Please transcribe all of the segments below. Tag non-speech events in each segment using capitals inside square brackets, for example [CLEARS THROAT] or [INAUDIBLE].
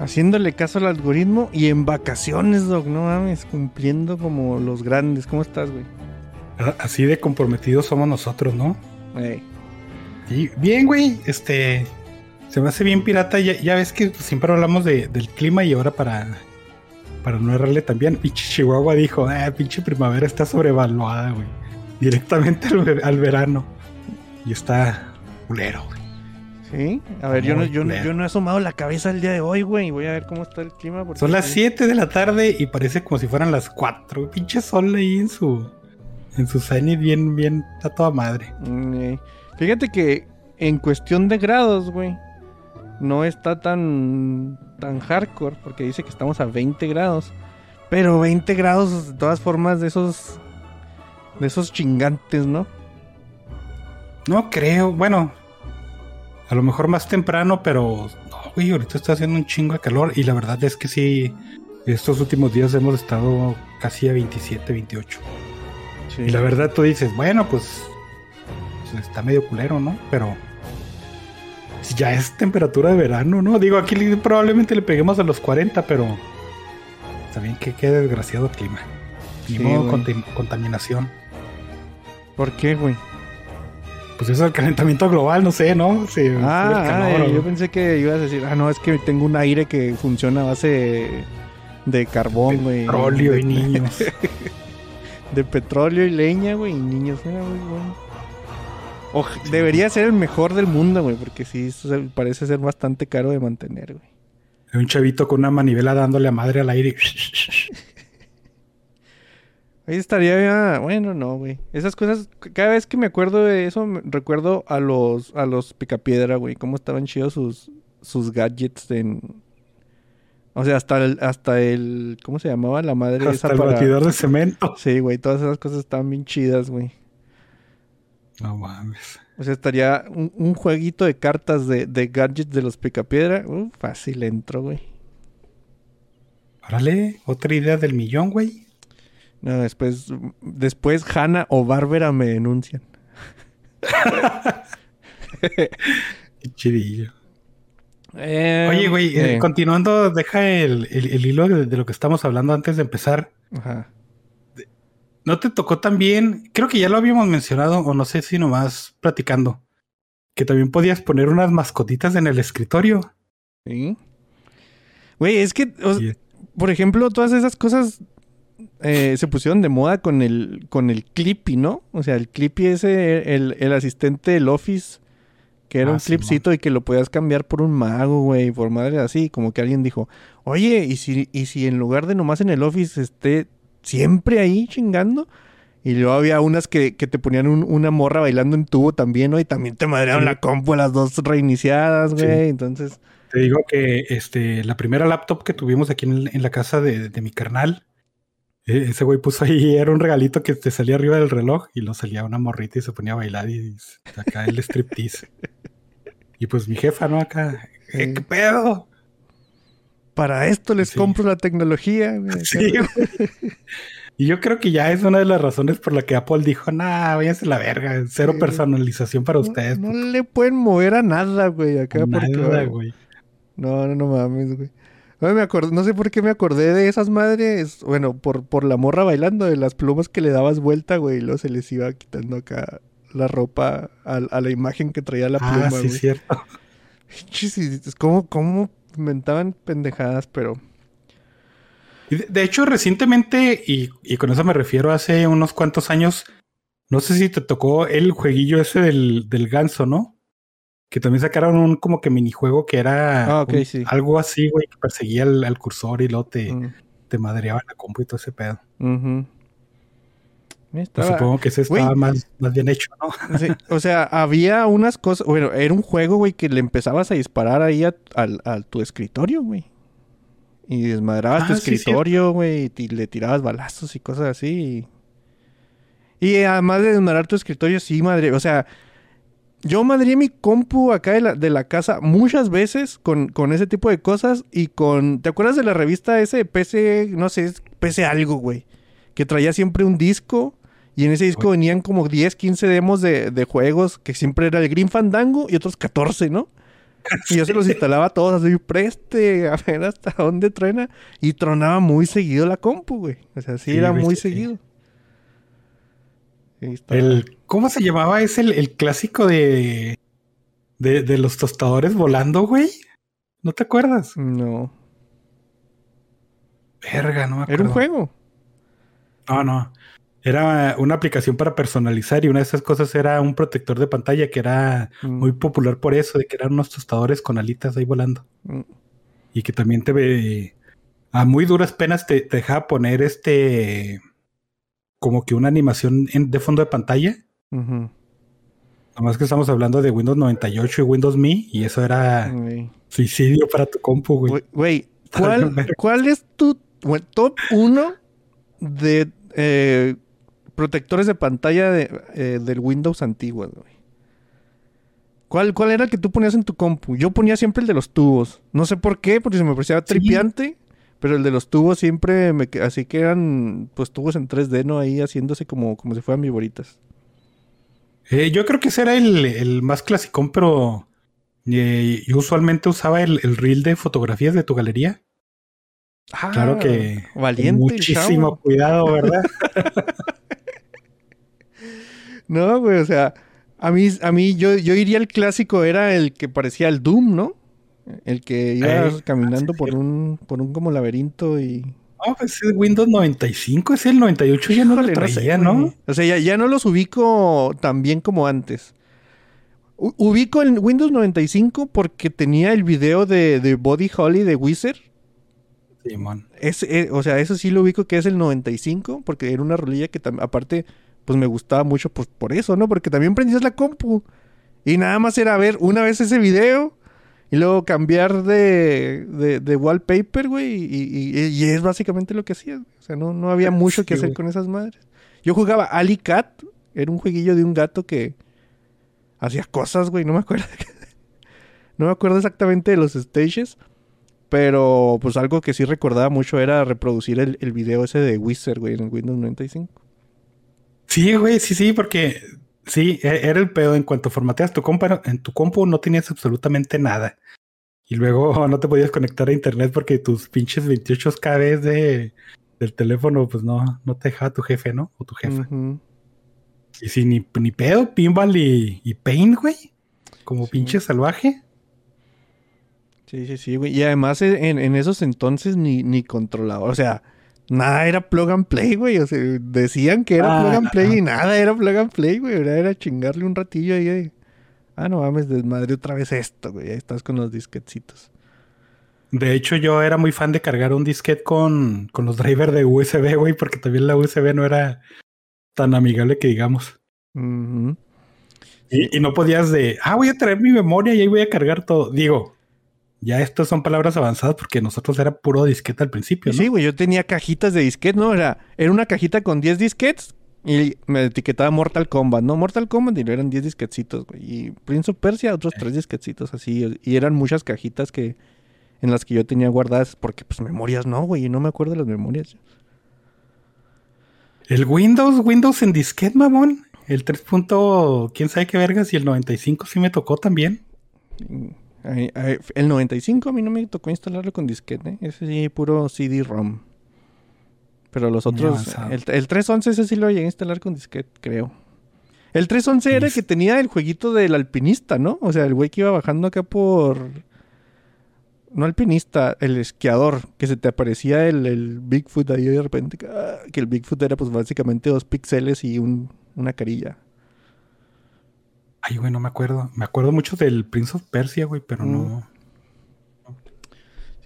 Haciéndole caso al algoritmo y en vacaciones, Doc, no mames, cumpliendo como los grandes. ¿Cómo estás, güey? Así de comprometidos somos nosotros, ¿no? Ey. Y bien, güey, este. Se me hace bien pirata. Ya, ya ves que siempre hablamos de- del clima y ahora para. Para no errarle también, pinche Chihuahua dijo: Ah, pinche primavera está sobrevaluada, güey. Directamente al, al verano. Y está culero, güey. ¿Sí? A ver, yo no, yo, no- culero. yo no he asomado la cabeza el día de hoy, güey. Voy a ver cómo está el clima. porque- Son las 7 de la tarde y parece como si fueran las 4. Pinche sol ahí en su. En su zenith, bien, bien. Está toda madre. Mm, eh. Fíjate que en cuestión de grados, güey, no está tan tan hardcore porque dice que estamos a 20 grados. Pero 20 grados de todas formas de esos de esos chingantes, ¿no? No creo, bueno, a lo mejor más temprano, pero no, güey, ahorita está haciendo un chingo de calor y la verdad es que sí, estos últimos días hemos estado casi a 27, 28. Sí. Y la verdad tú dices, bueno, pues, pues está medio culero, ¿no? Pero si ya es temperatura de verano, ¿no? Digo, aquí le- probablemente le peguemos a los 40, pero también que qué desgraciado clima. Ni Sí, modo, contaminación. ¿Por qué, güey? Pues eso es el calentamiento global, no sé, ¿no? Sí, el Ah, calor, o- yo pensé que ibas a decir, ah, no, es que tengo un aire que funciona a base de, carbón, güey. Petróleo de, y niños. [LAUGHS] De petróleo y leña, güey, y niños. Era muy bueno. Debería ser el mejor del mundo, güey, porque sí, parece ser bastante caro de mantener, güey. Un chavito con una manivela dándole a madre al aire. [LAUGHS] [LAUGHS] Ahí estaría, bueno, no, güey. Esas cosas, cada vez que me acuerdo de eso, me- recuerdo a los, a los picapiedra, güey, cómo estaban chidos sus, sus gadgets en... O sea, hasta el, hasta el, ¿cómo se llamaba la madre Hasta esa el para... batidor de cemento. [LAUGHS] Sí, güey, todas esas cosas estaban bien chidas, güey. No mames. O sea, estaría un, un jueguito de cartas de, de gadgets de los picapiedra. Uh, fácil entro, güey. Órale, otra idea del millón, güey. No, después, después Hanna o Bárbara me denuncian. [LAUGHS] Qué chidillo. Eh, Oye, güey, eh, eh, continuando, deja el, el- el hilo de, de lo que estamos hablando antes de empezar. Ajá. ¿No te tocó también? Creo que ya lo habíamos mencionado, o no sé si nomás platicando. Que también podías poner unas mascotitas en el escritorio. Sí. Güey, es que, o- Sí. por ejemplo, todas esas cosas eh, se pusieron de moda con el, con el Clippy, ¿no? O sea, el Clippy ese, el, el asistente del Office, que era Ah, un sí, clipcito y que lo podías cambiar por un mago, güey, por madre así. Como que alguien dijo, oye, ¿y si, y si en lugar de nomás en el Office esté siempre ahí chingando? Y luego había unas que, que te ponían un- una morra bailando en tubo también, ¿no? Y también te madrearon Sí. la compu las dos reiniciadas, Sí. güey. Entonces... Te digo que este, la primera laptop que tuvimos aquí en, en la casa de, de mi carnal, ese güey puso ahí, [LAUGHS] era un regalito que te salía arriba del reloj y lo salía una morrita y se ponía a bailar y acá el striptease. y pues mi jefa, ¿no? Acá, [LAUGHS] "Eh. ¿qué pedo? Para esto les Sí. compro la tecnología. [LAUGHS] Sí, güey. Y yo creo que ya es una de las razones por la que Apple dijo, nah, váyanse a la verga, cero Sí. personalización para No- ustedes. No, puto". le pueden mover a nada, güey, acá. porque, Nada, güey. No, no, no mames, güey. No, me acordé, no sé por qué me acordé de esas madres. Bueno, por, por la morra bailando, de las plumas que le dabas vuelta, güey. Y luego se les iba quitando acá la ropa a, a la imagen que traía la pluma, Ah, sí, güey. cierto. Chis, como, cómo inventaban pendejadas, pero. De hecho, recientemente, y, y con eso me refiero hace unos cuantos años, no sé si te tocó el jueguillo ese del, del ganso, ¿no? Que también sacaron un como que minijuego que era Ah, ok, un- sí. algo así, güey, que perseguía al, al cursor y luego te, mm, te madreaba la compu y todo ese pedo. ujú. Estaba- Supongo que ese estaba Güey. más, más bien hecho, ¿no? [LAUGHS] Sí, o sea, había unas cosas, bueno, era un juego, güey, que le empezabas a disparar ahí a, a tu escritorio, güey. Y desmadrabas tu Ah, sí, escritorio, güey, y le tirabas balazos y cosas así. Y, y además de desmadrar tu escritorio, sí, madre, o sea, yo madré mi compu acá de la, de la casa muchas veces con, con ese tipo de cosas y con, ¿te acuerdas de la revista ese PC, no sé, PC algo, güey? Que traía siempre un disco y en ese disco venían como 10, 15 demos de, de juegos que siempre era el Green Fandango y otros 14, ¿no? Y yo se los [LAUGHS] instalaba todos así, preste, a ver hasta dónde truena. Y tronaba muy seguido la compu, güey. O sea, sí, Sí, era muy sí. seguido. El, ¿Cómo se llamaba? Es el, el clásico de, de, de los tostadores volando, güey. ¿No te acuerdas? No. Verga, no me acuerdo. Era un juego. No, no. Era una aplicación para personalizar y una de esas cosas era un protector de pantalla que era Mm, muy popular por eso, de que eran unos tostadores con alitas ahí volando. mm. Y que también te ve. A muy duras penas te, te dejaba poner este. Como que una animación en- de fondo de pantalla. Ujú. Nomás que estamos hablando de Windows 98 y Windows Me. Y eso era suicidio para tu compu, güey. Güey, [LAUGHS] ¿cuál. ¿cuál es tu top 1 de eh, protectores de pantalla de, eh, del Windows antiguo, güey? ¿Cuál, ¿Cuál era el que tú ponías en tu compu? Yo ponía siempre el de los tubos. No sé por qué, porque se me parecía tripiante. Pero el de los tubos siempre me... Así que eran, pues, tubos en 3D, ¿no? Ahí haciéndose como, como si fueran viboritas. Eh, yo creo que ese era el, el más clasicón, pero eh, yo usualmente usaba el, el reel de fotografías de tu galería. Claro que Ah, Valiente el muchísimo chavo. cuidado, ¿verdad? [LAUGHS] No, güey, o sea, a mí, a mí yo, yo iría al clásico, era el que parecía el Doom, ¿no? El que iba Ey, caminando sí, por sí. un, por un como laberinto y... No, pues es Windows 95, es el 98 ya no lo Híjole, no sé, traía. ¿no? O sea, ya, ya no los ubico tan bien como antes. U- ubico el Windows 95 porque tenía el video de, de Body Holly de Wizard. Simón. Es, eh, o sea, eso sí lo ubico que es el 95, porque era una rolilla que aparte, pues me gustaba mucho pues, por eso, ¿no? Porque también prendías la compu. Y nada más era ver una vez ese video y luego cambiar de, de, de wallpaper, güey. Y, y- y- y es básicamente lo que hacías. güey. O sea, no, no había mucho que hacer güey. con esas madres. Yo jugaba Ali Cat, era un jueguillo de un gato que hacía cosas, güey. No me acuerdo. [LAUGHS] no me acuerdo exactamente de los stages. Pero pues algo que sí recordaba mucho era reproducir el, el video ese de Wizard, güey, en el Windows 95. Sí, güey, sí, sí, porque sí, e- era el pedo. En cuanto formateas tu compu, en tu compu no tenías absolutamente nada. Y luego [LAUGHS] no te podías conectar a internet porque tus pinches 28 KB de, del teléfono, pues no, no te dejaba tu jefe, ¿no? O tu jefa. Y sí, ni, ni pedo, pinball y, y paint, güey. Como Sí. pinche salvaje. Sí, sí, sí, güey. Y además eh, en, en esos entonces ni, ni controlador. O sea, nada era plug and play, güey. O sea, decían que era Ah, plug and play no. y nada era plug and play, güey. Era, era chingarle un ratillo ahí de... Ah, no mames, desmadre otra vez esto, güey. Ahí estás con los disquetcitos. De hecho, yo era muy fan de cargar un disquete con, con los drivers de USB, güey, porque también la USB no era tan amigable que digamos. Y no podías de, ah, voy a traer mi memoria y ahí voy a cargar todo. Digo, ya estas son palabras avanzadas porque nosotros era puro disquete al principio, ¿no? Sí, güey, yo tenía cajitas de disquetes, ¿no? Era, era una cajita con 10 disquetes y me etiquetaba Mortal Kombat, ¿no? Mortal Kombat y eran 10 disquetcitos, güey. Y Prince of Persia, otros 3 disquetcitos así. Y eran muchas cajitas que en las que yo tenía guardadas porque, pues, memorias no, güey. Y no me acuerdo de las memorias. El Windows, Windows en disquete, mamón. El 3. punto, quién sabe qué vergas. Y el 95 sí me tocó también. Y- ay, ay, el 95 a mí no me tocó instalarlo con disquete, ¿eh? Ese sí, puro CD-ROM. Pero los otros, el, el 311 ese sí lo llegué a instalar con disquete, creo. El 311 era el que tenía el jueguito del alpinista, ¿no? O sea, el güey que iba bajando acá por... No alpinista, el esquiador, que se te aparecía el, el Bigfoot ahí de repente. ah, Que el Bigfoot era pues básicamente dos píxeles y un, una carilla. Ay, güey, no me acuerdo. Me acuerdo mucho del Prince of Persia, güey, pero Mm. no.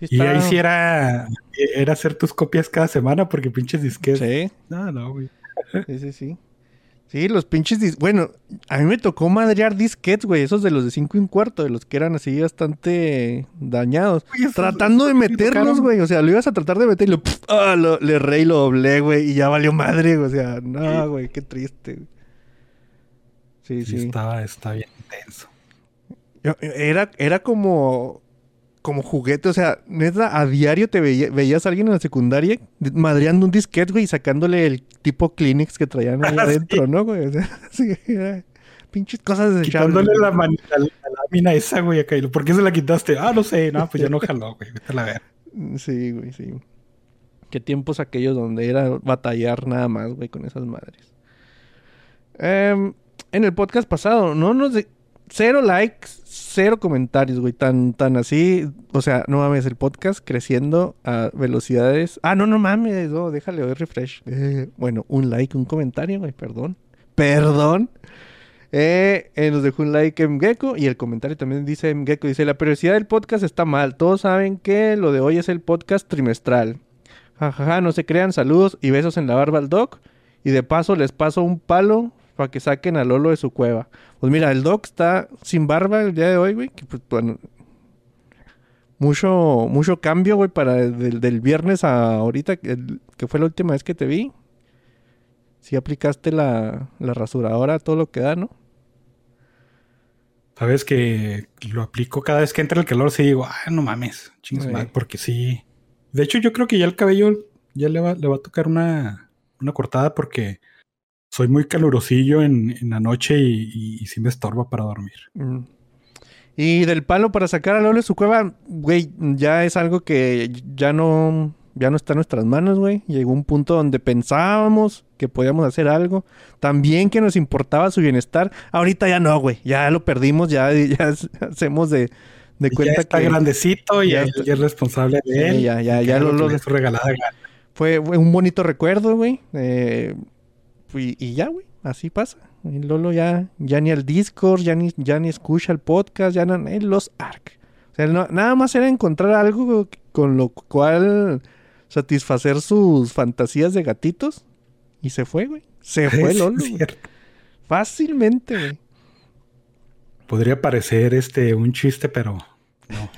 Sí Y ahí sí era, era hacer tus copias cada semana porque pinches disquetes. Sí. No, no, güey. [LAUGHS] Sí, sí, sí. Sí, los pinches. dis- Bueno, a mí me tocó madrear disquets, güey. Esos de los de 5 y un cuarto, de los que eran así bastante dañados. Tratando de meterlos, güey. O sea, lo ibas a tratar de meter y lo, pf, [LAUGHS] ah, lo- le re y lo doblé, güey. Y ya valió madre, güey. O sea, no, güey, qué triste. güey. Sí, Sí, sí. Estaba, está bien intenso. Era, era como, como juguete, o sea, neta, a diario te veía- veías a alguien en la secundaria de- madreando un disquete, güey, y sacándole el tipo Kleenex que traían ahí [LAUGHS] Ah, adentro, ¿no, güey? O sea, [LAUGHS] sí, era pinches cosas desechables. Quitándole la, mani- la, la lámina esa, güey, acá. ¿Por qué se la quitaste? Ah, no sé. No, pues ya no jaló, güey. Vete a la ver. [LAUGHS] Sí, güey, sí. Qué tiempos aquellos donde era batallar nada más, güey, con esas madres. Em, en el podcast pasado, no nos... Cero likes, cero comentarios, güey. Tan, tan así. O sea, no mames, el podcast creciendo a velocidades. Ah, no, no mames, no, déjale hoy refresh. Eh, bueno, un like, un comentario, güey, perdón. Perdón. Eh, nos dejó un like Mgecko y el comentario también dice Mgecko, dice, la periodicidad del podcast está mal. Todos saben que lo de hoy es el podcast trimestral. Jajaja, no se crean, saludos y besos en la barba al doc. Y de paso les paso un palo para que saquen a Lolo de su cueva. Pues mira, el doc está sin barba el día de hoy, güey. Que pues, bueno, mucho, mucho cambio, güey, para del, del viernes a ahorita, que el- que fue la última vez que te vi. Si aplicaste la, la rasuradora, todo lo que da, ¿no? Sabes que lo aplico cada vez que entra el calor. Sí, digo, ah, no mames. Chingas Sí. madre", porque sí. De hecho, yo creo que ya el cabello ya le va, le va a tocar una, una cortada porque soy muy calurosillo en, en la noche y, y, y sí me estorba para dormir. Mm. Y del palo para sacar a Lolo de su cueva, güey, ya es algo que ya no, ya no está en nuestras manos, güey. Llegó un punto donde pensábamos que podíamos hacer algo. También que nos importaba su bienestar. Ahorita ya no, güey. Ya lo perdimos, ya, [LAUGHS] ya hacemos de, de cuenta ya está que grandecito y ya ya, está- ya es responsable de Sí, él. ya, lo- lo- regalada fue, fue un bonito recuerdo, güey. Eh, y, y ya, güey. Así pasa. Y Lolo ya, ya ni al Discord, ya ni, ya ni escucha el podcast, ya no, en los ARC. O sea, no- nada más era encontrar algo con lo cual satisfacer sus fantasías de gatitos. Y se fue, güey. Se [LAUGHS] fue Es Lolo. güey. Fácilmente, güey. Podría parecer este un chiste, pero no,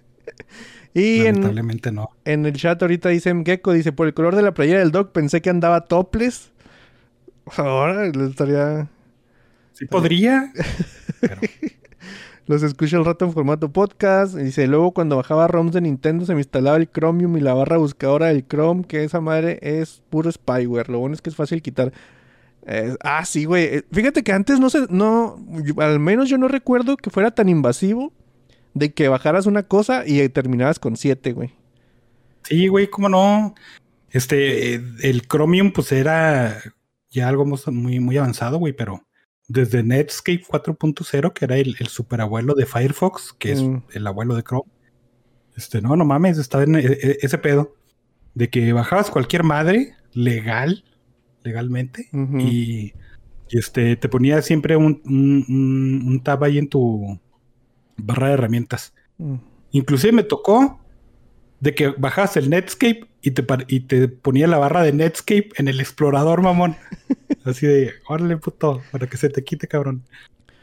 [LAUGHS] Y en, lamentablemente no. en el chat ahorita dice Gecko, dice, por el color de la playera del dog pensé que andaba topless. Ahora estaría... Sí podría, pero [LAUGHS] Los escucho al rato en formato podcast. Y dice, luego cuando bajaba ROMs de Nintendo se me instalaba el Chromium y la barra buscadora del Chrome, que esa madre es puro spyware. Lo bueno es que es fácil quitar. Eh, ah, sí, güey. Eh, Fíjate que antes no se, no, yo- al menos yo no recuerdo que fuera tan invasivo de que bajaras una cosa y terminabas con siete, güey. sí, güey, cómo no. Este, eh, el Chromium, pues era ya algo muy, muy avanzado, güey, pero desde Netscape 4.0, que era el, el superabuelo de Firefox, que es Mm. el abuelo de Chrome. Este, no, no mames, estaba en e- e- ese pedo de que bajabas cualquier madre legal, legalmente, y, y, este te ponía siempre un, un- tab ahí en tu barra de herramientas. Mm. Inclusive me tocó de que bajabas el Netscape y te, par- y te ponía la barra de Netscape en el explorador, mamón. [LAUGHS] Así de, órale, puto, para que se te quite, cabrón.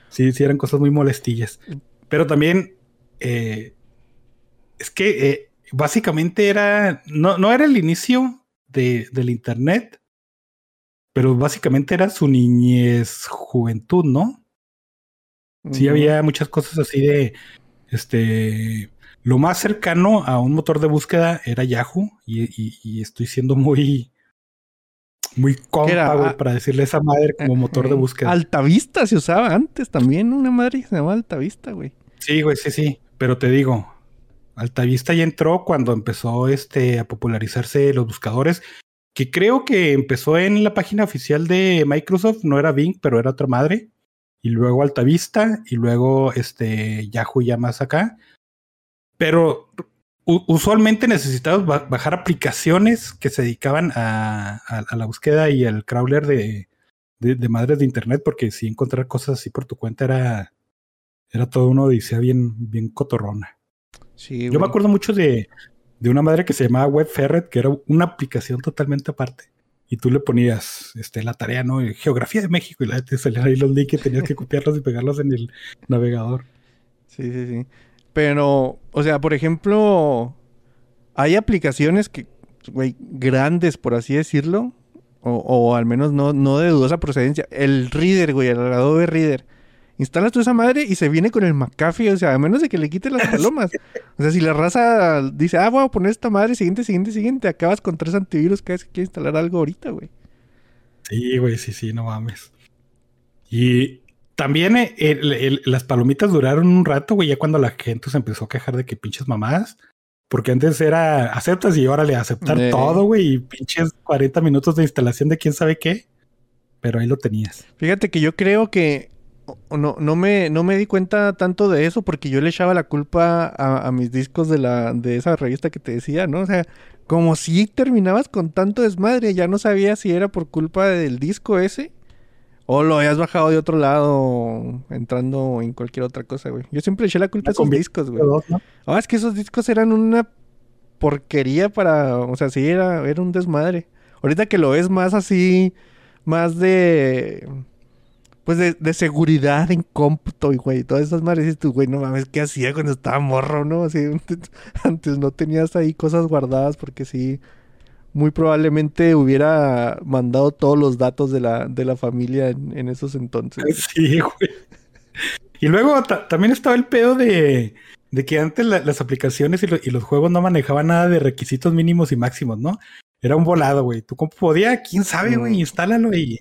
Sí, sí, eran cosas muy molestillas. Pero también, eh, es que eh, básicamente era, no, no era el inicio de, del Internet, pero básicamente era su niñez, juventud, ¿no? Sí, había muchas cosas así de, este, lo más cercano a un motor de búsqueda era Yahoo y, y- y estoy siendo muy, muy compa, güey, para decirle a esa madre como motor de Eh, búsqueda. Altavista se usaba antes también. Una madre que se llamaba Altavista, güey. Sí, güey, sí, sí, pero te digo, Altavista ya entró cuando empezó este, a popularizarse los buscadores, que creo que empezó en la página oficial de Microsoft, no era Bing, pero era otra madre, y luego Altavista, y luego este, Yahoo ya más acá. Pero usualmente necesitabas ba- bajar aplicaciones que se dedicaban a, a- a la búsqueda y al crawler de, de, de madres de internet, porque si encontrar cosas así por tu cuenta era, era todo una odisea bien, bien cotorrona. Sí, Yo me acuerdo mucho de, de una madre que se llamaba Web Ferret, que era una aplicación totalmente aparte. y tú le ponías este, la tarea, ¿no? Geografía de México y la te salían ahí los links y tenías que copiarlos y pegarlos en el navegador. Sí, sí, sí. Pero, o sea, por ejemplo, hay aplicaciones que, güey, grandes, por así decirlo, o, o al menos no, no de dudosa procedencia. El Reader, güey, el Adobe Reader. Instalas tú esa madre y se viene con el McAfee, o sea, a menos de que le quites las [LAUGHS] palomas. O sea, si la raza dice, ah, voy a poner esta madre, siguiente, siguiente, siguiente, acabas con tres antivirus cada vez que quieres instalar algo ahorita, güey. Sí, güey, sí, sí, no mames. Y también eh, el- el- las palomitas duraron un rato, güey, ya cuando la gente se empezó a quejar de que pinches mamadas. Porque antes era aceptas y órale, aceptar Eh. todo, güey, y pinches 40 minutos de instalación de quién sabe qué. Pero ahí lo tenías. Fíjate que yo creo que no, no, me, no me di cuenta tanto de eso porque yo le echaba la culpa a, a mis discos de, la, de esa revista que te decía, ¿no? O sea, como si terminabas con tanto desmadre, ya no sabía si era por culpa del disco ese o lo habías bajado de otro lado entrando en cualquier otra cosa, güey. Yo siempre eché la culpa a esos discos, güey. Dos, ¿no? Ah, es que esos discos eran una porquería para, o sea, sí era, era un desmadre. Ahorita que lo ves más así, más de, pues de, de seguridad en cómputo y güey, todas esas madres, dices tú, güey, no mames, ¿qué hacía cuando estaba morro, no? Así, [LAUGHS] antes no tenías ahí cosas guardadas porque sí, muy probablemente hubiera mandado todos los datos de la, de la familia en, en esos entonces. [LAUGHS] Sí, güey. Y luego ta- también estaba el pedo de, de que antes la- las aplicaciones y, lo- y los juegos no manejaban nada de requisitos mínimos y máximos, ¿no? Era un volado, güey. Tu compu podía, quién sabe, güey, Mm. instálalo y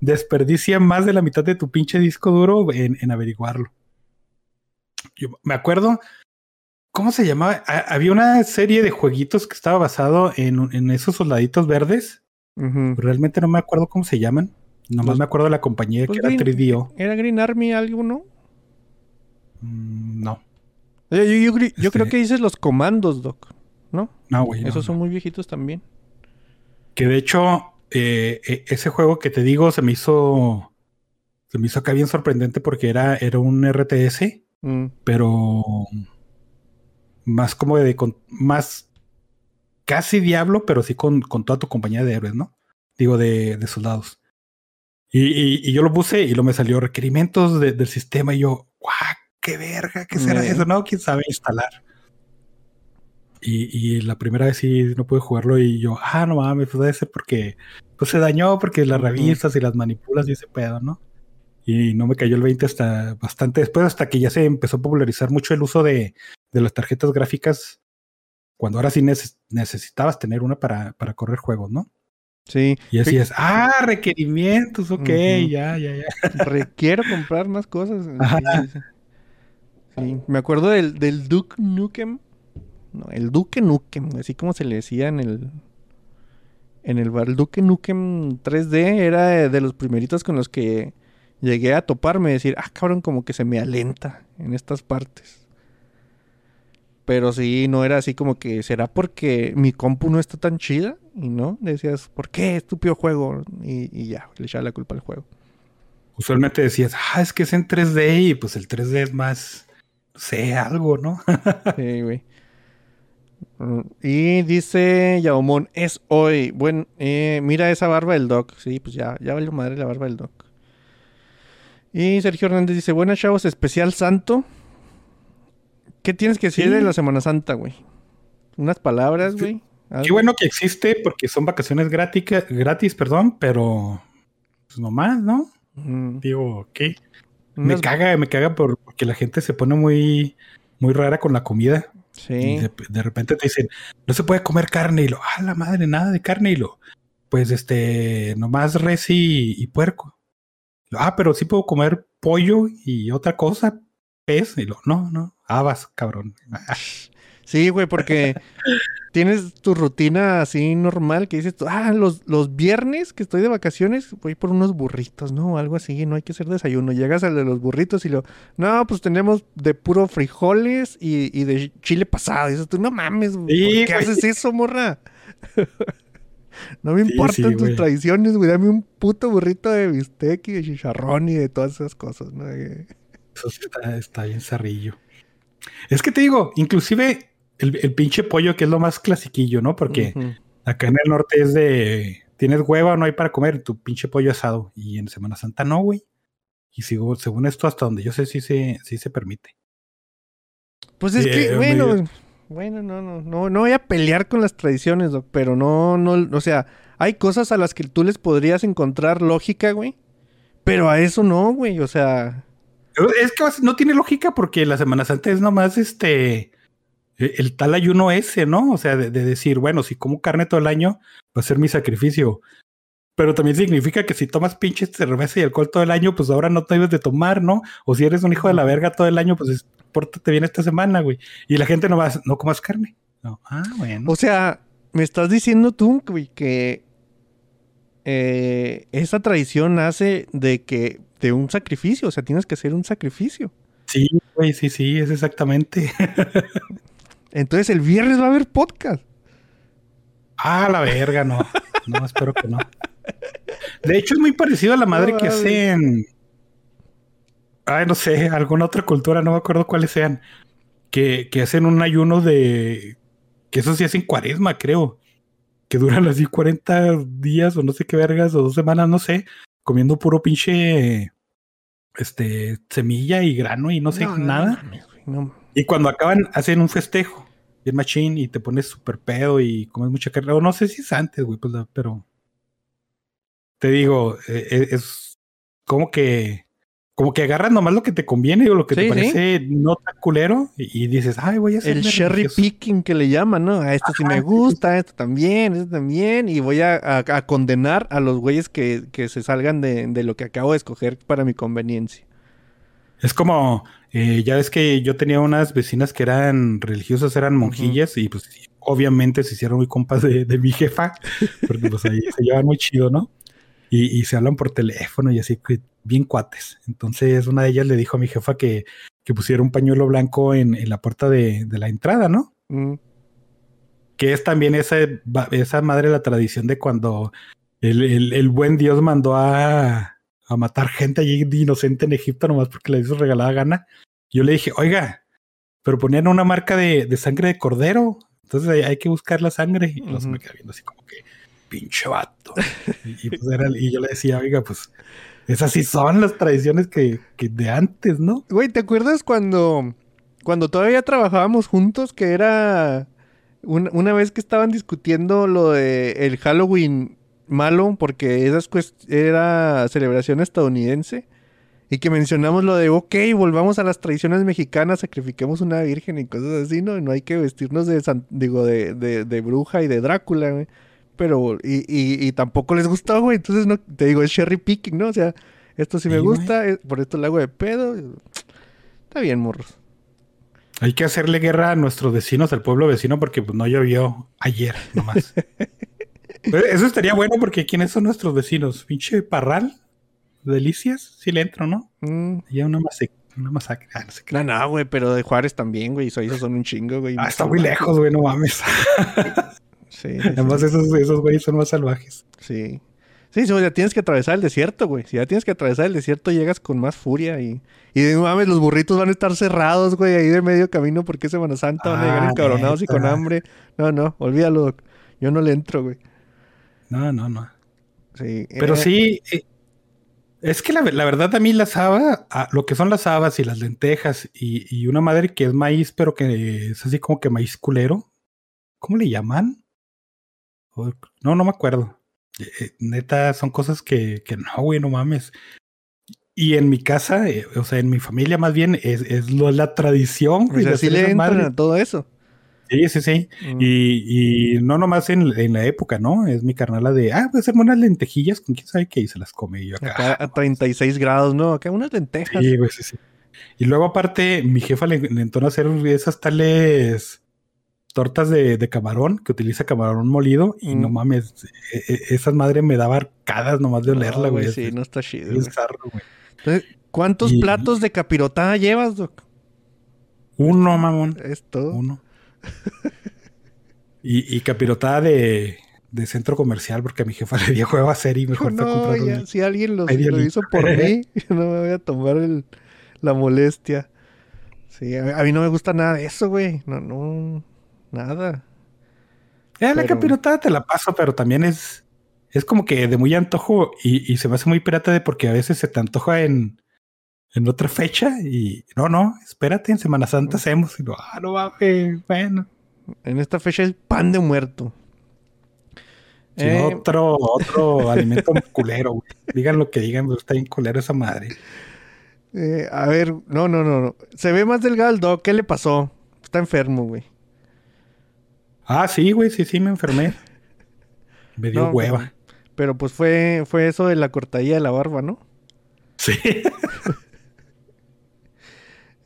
desperdicia más de la mitad de tu pinche disco duro en, en averiguarlo. Yo me acuerdo, ¿cómo se llamaba? Ha- había una serie de jueguitos que estaba basado en, en esos soldaditos verdes. Realmente no me acuerdo cómo se llaman. Nomás Los- me acuerdo de la compañía Pues que era Green- 3DO. ¿Era Green Army algo, no? Mm, no, Yo, yo- yo cre- yo creo Este- que dices los comandos, Doc, ¿no? no, güey. no, Esos son no. muy viejitos también. Que de hecho, eh, e- ese juego que te digo se me hizo. Se me hizo acá bien sorprendente porque era, era un RTS, Mm, pero más como de con- más casi diablo, pero sí con, con toda tu compañía de héroes, ¿no? Digo, de, de soldados. Y, y- y yo lo puse y lo me salió requerimientos de- del sistema y yo, ¡guau! ¡Qué verga! ¿Qué será Eh. eso? No, quién sabe instalar. Y, y la primera vez sí no pude jugarlo y yo, ah, no mames, pues ser porque pues se dañó porque las revistas y las manipulas y ese pedo, ¿no? Y no me cayó el 20 hasta bastante después, hasta que ya se empezó a popularizar mucho el uso de, de las tarjetas gráficas, cuando ahora sí neces- necesitabas tener una para, para correr juegos, ¿no? Sí. Y así es, ah, requerimientos, ok, ya, ya, ya. [LAUGHS] Requiero comprar más cosas. [LAUGHS] Sí, Ajá. sí, me acuerdo del, del Duke Nukem. No, el Duke Nukem, así como se le decía en el. En el bar. El Duke Nukem 3D era de los primeritos con los que llegué a toparme. Decir, ah, cabrón, como que se me alenta en estas partes. Pero sí, no era así como que será porque mi compu no está tan chida. Y no, decías, ¿por qué? Estúpido juego. Y, y ya, le echaba la culpa al juego. Usualmente decías, ah, es que es en 3D y pues el 3D es más, no sé, algo, ¿no? [LAUGHS] Sí, güey. Y dice Yaomón, es hoy. Bueno, eh, mira esa barba del Doc. Sí, pues ya, ya valió madre la barba del Doc. Y Sergio Hernández dice, buenas chavos, especial santo. ¿Qué tienes que decir Sí. de la Semana Santa, güey? Unas palabras, güey. Qué bueno que existe porque son vacaciones gratis, gratis, perdón, pero pues nomás, ¿no? Mm, Digo, ¿qué? Me caga, me caga por, porque la gente se pone muy, muy rara con la comida. Y Sí. de, de repente te dicen, no se puede comer carne y lo, ah, la madre, nada de carne y lo, pues este, nomás res y, y puerco. Ah, pero sí puedo comer pollo y otra cosa, pez y lo, no, no, habas, cabrón. [LAUGHS] Sí, güey, porque tienes tu rutina así normal que dices tú, ah, los, los viernes que estoy de vacaciones voy por unos burritos, ¿no? Algo así, no hay que hacer desayuno. Llegas al de los burritos y lo, no, pues tenemos de puro frijoles y, y de chile pasado. Y dices tú, no mames, Sí, ¿por qué güey. haces eso, morra? [LAUGHS] no me importan sí, tus tradiciones, güey, dame un puto burrito de bistec y de chicharrón y de todas esas cosas, ¿no? Eso está, está bien zarrillo. Es que te digo, inclusive el, el pinche pollo que es lo más clasiquillo, ¿no? Porque ujú. acá en el norte es de, tienes hueva, no hay para comer tu pinche pollo asado. Y en Semana Santa no, güey. Y sigo, según esto, hasta donde yo sé, sí se, sí se permite. Pues es que, eh, bueno, medio- bueno, no, no, no, no voy a pelear con las tradiciones, pero no, no, o sea, hay cosas a las que tú les podrías encontrar lógica, güey. Pero a eso no, güey, o sea, Es que no tiene lógica porque la Semana Santa es nomás este. eh, El tal ayuno ese, ¿no? O sea, de, de decir, bueno, si como carne todo el año, va a ser mi sacrificio. Pero también significa que si tomas pinche cerveza y alcohol todo el año, pues ahora no te debes de tomar, ¿no? O si eres un hijo de la verga todo el año, pues es- pórtate bien esta semana, güey. Y la gente no va, no comas carne. No. Ah, bueno. o sea, me estás diciendo tú, güey, que eh, esa tradición nace de que, de un sacrificio, o sea, tienes que hacer un sacrificio. Sí, güey, sí, sí, es exactamente. [LAUGHS] Entonces el viernes va a haber podcast. Ah, la verga, no. No, espero que no. De hecho, es muy parecido a la madre No que hacen. Ay, no sé, alguna otra cultura, no me acuerdo cuáles sean. Que, que hacen un ayuno de. Que eso sí hacen cuaresma, creo. Que duran así 40 días o no sé qué vergas, o dos semanas, no sé. Comiendo puro pinche. Este, semilla y grano y no sé, No, nada. no. Y cuando acaban, hacen un festejo. Bien machín y te pones súper pedo y comes mucha carne. O no sé si es antes, güey, pues, pero. Te digo, eh, eh, es como que. Como que agarras nomás lo que te conviene o lo que Sí, te sí. parece no tan culero y, y dices, ay, voy a hacer. El cherry picking que le llaman, ¿no? A esto sí me gusta, esto también, esto también. Y voy a, a- a condenar a los güeyes que, que se salgan de, de lo que acabo de escoger para mi conveniencia. Es como, eh, ya ves que yo tenía unas vecinas que eran religiosas, eran monjillas y pues obviamente se hicieron muy compas de, de mi jefa, porque pues ahí se llevan muy chido, ¿no? Y, y se hablan por teléfono y así, bien cuates. Entonces una de ellas le dijo a mi jefa que, que pusiera un pañuelo blanco en, en la puerta de, de la entrada, ¿no? Mm. Que es también esa, esa madre la tradición de cuando el, el- el buen Dios mandó a, a matar gente allí de inocente en Egipto nomás porque le hizo regalada gana. Yo le dije, oiga, pero ponían una marca de, de sangre de cordero. Entonces hay, hay que buscar la sangre. Y los Ujú. me quedé viendo así como que, pinche vato. y, y pues era- y yo le decía, oiga, pues esas sí son las tradiciones que, que de antes, ¿no? Güey, ¿te acuerdas cuando, cuando todavía trabajábamos juntos? Que era un- una vez que estaban discutiendo lo de el Halloween malo, porque esas era celebración estadounidense. Y que mencionamos lo de, ok, volvamos a las tradiciones mexicanas, sacrifiquemos una virgen y cosas así, ¿no? No hay que vestirnos de, san- digo, de, de, de bruja y de Drácula, güey. Pero, y, y, y tampoco les gustó, güey. Entonces, no, te digo, es cherry picking, ¿no? O sea, esto sí me Sí, gusta, por esto le hago de pedo. Está bien, morros. Hay que hacerle guerra a nuestros vecinos, al pueblo vecino, porque pues, no llovió ayer nomás. [LAUGHS] Pero Eso estaría bueno porque ¿quiénes son nuestros vecinos? Pinche Parral, Delicias, sí le entro, ¿no? Mm. Ya una, mase- una masacre. Ah, no sé qué. No, no, güey, pero de Juárez también, güey. Esos son un chingo, güey. Ah, está muy lejos, güey, no mames. [LAUGHS] Sí, sí, Además, sí. esos, esos güeyes son más salvajes. Sí. Sí, sí, o sea, tienes que atravesar el desierto, güey. Si ya tienes que atravesar el desierto, llegas con más furia y... Y mames, los burritos van a estar cerrados, güey, ahí de medio camino porque es Semana Santa, van a llegar Ah, encabronados y con hambre. No, no, olvídalo, Doc. Yo no le entro, güey. No, no, no. Sí. Pero eh, sí, eh, es que la, ve- la verdad a mí las habas, lo que son las habas y las lentejas y, y una madre que es maíz, pero que es así como que maíz culero. ¿Cómo le llaman? No, no me acuerdo. Eh, eh, neta, son cosas que, que no, güey, no mames. Y en mi casa, eh, o sea, en mi familia más bien, es, es lo, la tradición. O güey, sea, de sí hacer le entran a todo eso. Sí, sí, sí. Mm. Y, y no nomás en, en la época, ¿no? Es mi carnala de, ah, voy a hacerme unas lentejillas con quién sabe qué y se las come. Y yo acá. Acá a 36 grados, ¿no? Acá unas lentejas. Sí, güey, sí, sí. Y luego aparte, mi jefa le, le entonó a hacer esas tales tortas de, de camarón, que utiliza camarón molido, y Mm. no mames, e- e- esa madre me daba arcadas nomás de olerla, güey. Sí, no está chido, es. Entonces, ¿cuántos Y- platos de capirotada llevas, Doc? Uno, mamón. Es todo. Uno. y, y capirotada de, de centro comercial, porque a mi jefa [LAUGHS] le dio juego a hacer y mejor no, comprar ya, un- si alguien los- lo hizo por mí, yo [LAUGHS] [LAUGHS] no me voy a tomar el- la molestia. Sí, a, a mí no me gusta nada de eso, güey. No, no, nada. Eh, la capirotada te la paso, pero también es, es como que de muy antojo y, y se me hace muy pirata de porque a veces se te antoja en, en otra fecha y no, no, espérate, en Semana Santa hacemos. Y no, ah, no mames, bueno. En esta fecha es pan de muerto. Sí, Eh, otro, otro [LAUGHS] alimento culero, güey. Digan lo que digan, pero está bien culero esa madre. eh, a ver, no, no, no, no. Se ve más delgado el dog. ¿Qué le pasó? Está enfermo, güey. Ah, sí, güey, sí, sí, me enfermé. [LAUGHS] Me dio No, hueva. Pero, pero, pues fue, fue eso de la cortadilla de la barba, ¿no? Sí. [LAUGHS]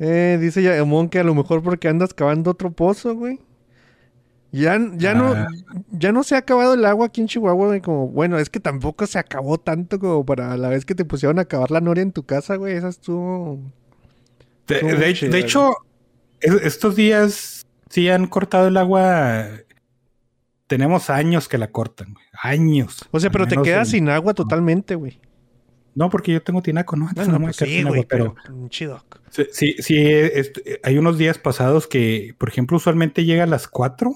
Eh, dice Yamón que a lo mejor porque andas cavando otro pozo, güey. Ya, ya Ah. no, ya no se ha acabado el agua aquí en Chihuahua, güey. Como, bueno, es que tampoco se acabó tanto como para la vez que te pusieron a acabar la noria en tu casa, güey. Esa estuvo. De, Estuvo muy de- chida, de hecho, es- estos días sí han cortado el agua. Tenemos años que la cortan, güey. Años. O sea, pero te quedas en- sin agua totalmente, güey. No, porque yo tengo tinaco, ¿no? Entonces no pues sí, güey, pero... pero... doc. Sí, sí, sí, es- hay unos días pasados que, por ejemplo, usualmente llega a las 4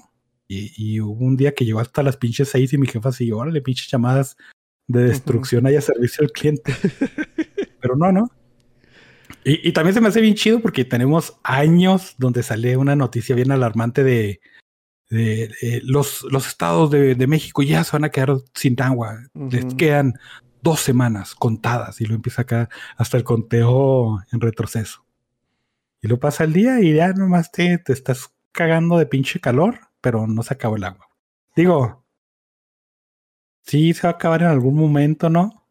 y, y hubo un día que llegó hasta las pinches 6 y mi jefa así, órale, pinches llamadas de destrucción ahí a servicio al cliente. [LAUGHS] Pero no, ¿no? Y, y también se me hace bien chido porque tenemos años donde sale una noticia bien alarmante de, de, de los, los estados de, de México ya se van a quedar sin agua. Les Ujú. quedan dos semanas contadas y lo empieza acá hasta el conteo en retroceso. Y lo pasa el día y ya nomás te, te estás cagando de pinche calor, pero no se acabó el agua. Digo, sí se va a acabar en algún momento, ¿no?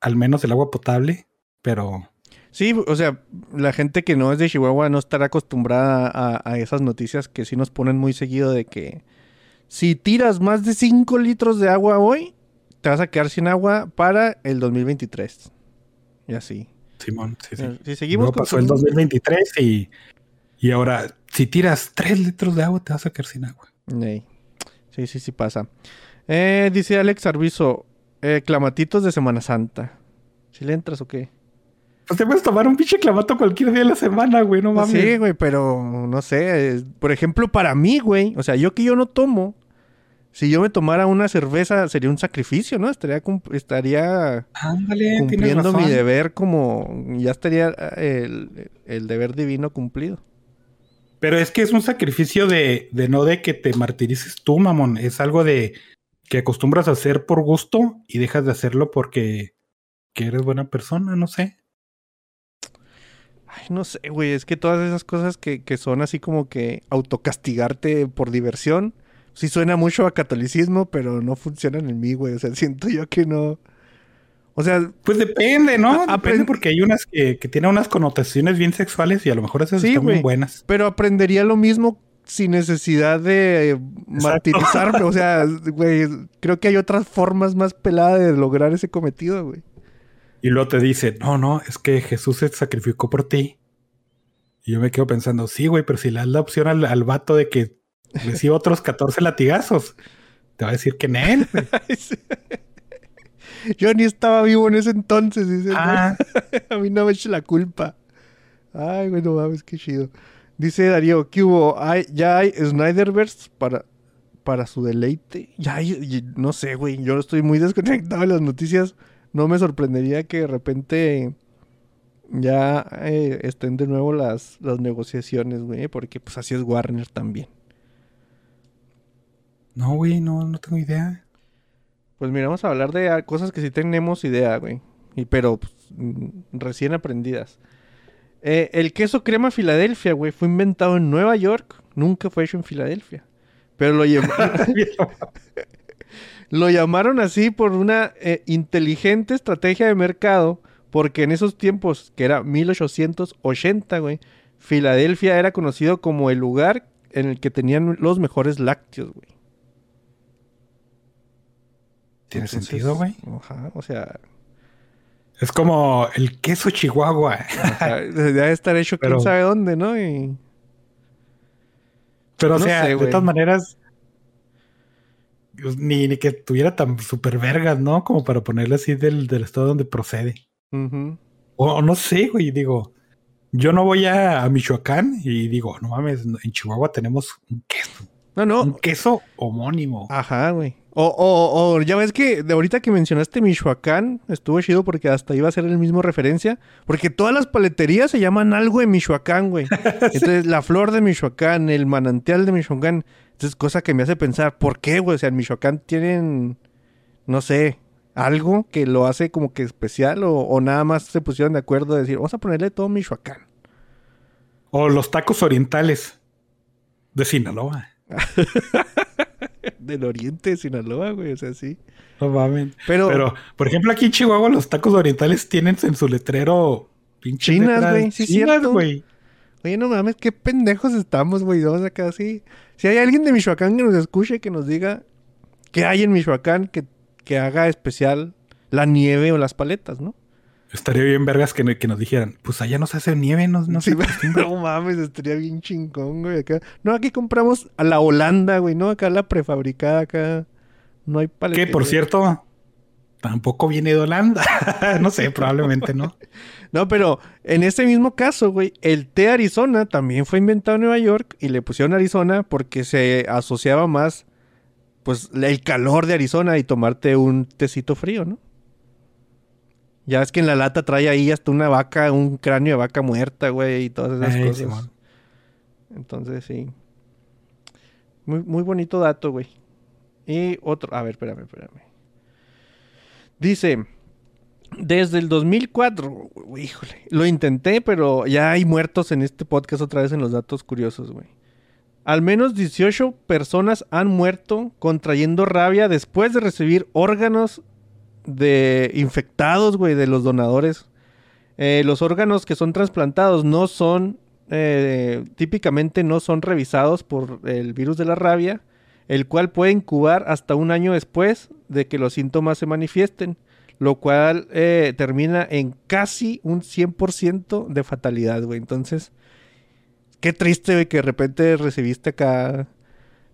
Al menos el agua potable, pero Sí, o sea, la gente que no es de Chihuahua no estará acostumbrada a, a esas noticias que sí nos ponen muy seguido de que si tiras más de 5 litros de agua hoy, te vas a quedar sin agua para el 2023. Y así. Simón, sí, sí. Si seguimos con pasó el cosas- 2023 y, y ahora, si tiras 3 litros de agua, te vas a quedar sin agua. Sí, sí, sí pasa. Eh, dice Alex Arbizo, eh, clamatitos de Semana Santa. ¿Si le entras o qué? Pues te puedes tomar un pinche clamato cualquier día de la semana, güey, no mames. Sí, güey, pero no sé. es- Por ejemplo, para mí, güey, o sea, yo que yo no tomo, si yo me tomara una cerveza sería un sacrificio, ¿no? Estaría, estaría Ándale, cumpliendo mi deber como... Ya estaría eh, el, el deber divino cumplido. Pero es que es un sacrificio de, de no de que te martirices tú, mamón. Es algo de que acostumbras a hacer por gusto y dejas de hacerlo porque que eres buena persona, no sé. Ay, no sé, güey, es que todas esas cosas que, que son así como que autocastigarte por diversión, sí suena mucho a catolicismo, pero no funcionan en mí, güey. O sea, [LAUGHS] siento yo que no... O sea, Pues depende, ¿no? Depende aprende- porque hay unas que, que tienen unas connotaciones bien sexuales y a lo mejor esas Sí, están muy buenas. pero aprendería lo mismo sin necesidad de eh, martirizarme. O sea, güey, creo que hay otras formas más peladas de lograr ese cometido, güey. Y luego te dice, no, no, es que Jesús se sacrificó por ti. Y yo me quedo pensando, sí, güey, pero si le das la opción al, al vato de que reciba [LAUGHS] otros 14 latigazos, te va a decir que en él. [LAUGHS] Yo ni estaba vivo en ese entonces, dice. Ah, [LAUGHS] A mí no me eche la culpa. Ay, bueno, mames, qué chido. Dice Darío, ¿qué hubo? Hay- ya hay Snyderverse para, para su deleite. Ya hay, no sé, güey. Yo estoy muy desconectado de las noticias. No me sorprendería que de repente ya eh, estén de nuevo las, las negociaciones, güey. Porque pues así es Warner también. no, güey, no, no tengo idea. Pues mira, vamos a hablar de cosas que sí tenemos idea, güey. Y pero pues, mm, recién aprendidas. Eh, el queso crema Filadelfia, güey, fue inventado en Nueva York. Nunca fue hecho en Filadelfia. Pero lo, llam- [LAUGHS] [LAUGHS] lo llamaron así por una eh, inteligente estrategia de mercado. Porque en esos tiempos, que era 1880, güey, Filadelfia era conocido como el lugar en el que tenían los mejores lácteos, güey. Tiene Entonces, sentido, güey. Ajá, o sea, Es como el queso chihuahua. ajá, [LAUGHS] debe estar hecho quién sabe dónde, ¿no? Y Pero, o sea, sé, de todas maneras, ni, ni que tuviera tan super vergas, ¿no? Como para ponerle así del, del estado donde procede. o no sé, güey, digo, yo no voy a, a Michoacán y digo, no mames, en Chihuahua tenemos un queso. No, no. Un queso homónimo. Ajá, güey. O, o, o ya ves que de ahorita que mencionaste Michoacán, estuvo chido porque hasta iba a ser el mismo referencia. Porque todas las paleterías se llaman algo de Michoacán, güey. [LAUGHS] Entonces, la flor de Michoacán, el manantial de Michoacán. Entonces, cosa que me hace pensar, ¿por qué, güey? O sea, en Michoacán tienen, no sé, algo que lo hace como que especial o, o nada más se pusieron de acuerdo de decir, vamos a ponerle todo Michoacán. O los tacos orientales de Sinaloa. [LAUGHS] Del oriente de Sinaloa, güey, o sea, sí. No mames. Pero, Pero, por ejemplo, aquí en Chihuahua los tacos orientales tienen en su letrero pinches Chinas, güey, sí, chinas, cierto. güey. oye, no mames, qué pendejos estamos, güey. Vamos acá así. Si hay alguien de Michoacán que nos escuche, que nos diga qué hay en Michoacán que, que haga especial la nieve o las paletas, ¿no? Estaría bien vergas que, que nos dijeran, pues allá no se hace nieve, no, no Sí, se [LAUGHS] no mames, estaría bien chingón, güey. Acá. No, aquí compramos a la Holanda, güey, ¿no? Acá la prefabricada, acá no hay paletas. Que por cierto, tampoco viene de Holanda. [LAUGHS] no sé, [LAUGHS] probablemente no. No, pero en este mismo caso, güey, el té Arizona también fue inventado en Nueva York y le pusieron Arizona porque se asociaba más, pues, el calor de Arizona y tomarte un tecito frío, ¿no? Ya es que en la lata trae ahí hasta una vaca, un cráneo de vaca muerta, güey, y todas esas Ey, cosas. Simón. Entonces, sí. Muy, muy bonito dato, güey. Y otro, a ver, espérame, espérame. Dice, desde el 2004, güey, híjole, lo intenté, pero ya hay muertos en este podcast otra vez en los datos curiosos, güey. Al menos 18 personas han muerto contrayendo rabia después de recibir órganos de infectados, güey, de los donadores. Eh, los órganos que son trasplantados no son, eh, típicamente no son revisados por el virus de la rabia, el cual puede incubar hasta un año después de que los síntomas se manifiesten, lo cual eh, termina en casi un 100% de fatalidad, güey. Entonces, qué triste, güey, que de repente recibiste acá,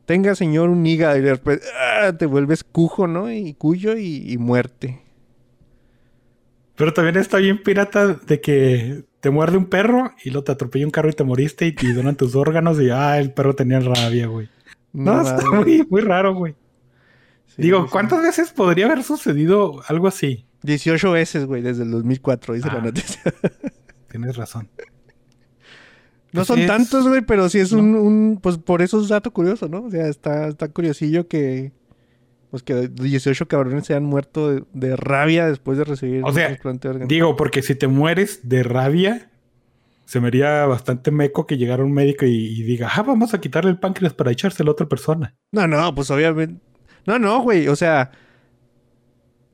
tenga señor un hígado y de repente ¡ah! te vuelves cujo, ¿no? Y cuyo y, y muerte. Pero también está bien pirata de que te muerde un perro y luego te atropella un carro y te moriste y te donan tus órganos y ah, el perro tenía rabia, güey. No, está muy, muy raro, güey. Sí, Digo, sí. ¿cuántas veces podría haber sucedido algo así? 18 veces, güey, desde el 2004, dice la Ah. noticia. [LAUGHS] Tienes razón. No son es- tantos, güey, pero sí es No. un, un- Pues por eso es dato curioso, ¿no? O sea, está, está curiosillo que... Pues que 18 cabrones se han muerto de, de rabia después de recibir O un sea, trasplante de órgano. Digo, porque si te mueres de rabia, se me haría bastante meco que llegara un médico y, y diga, ah, vamos a quitarle el páncreas para echárselo a otra persona. No, no, pues obviamente... No, no, güey, o sea...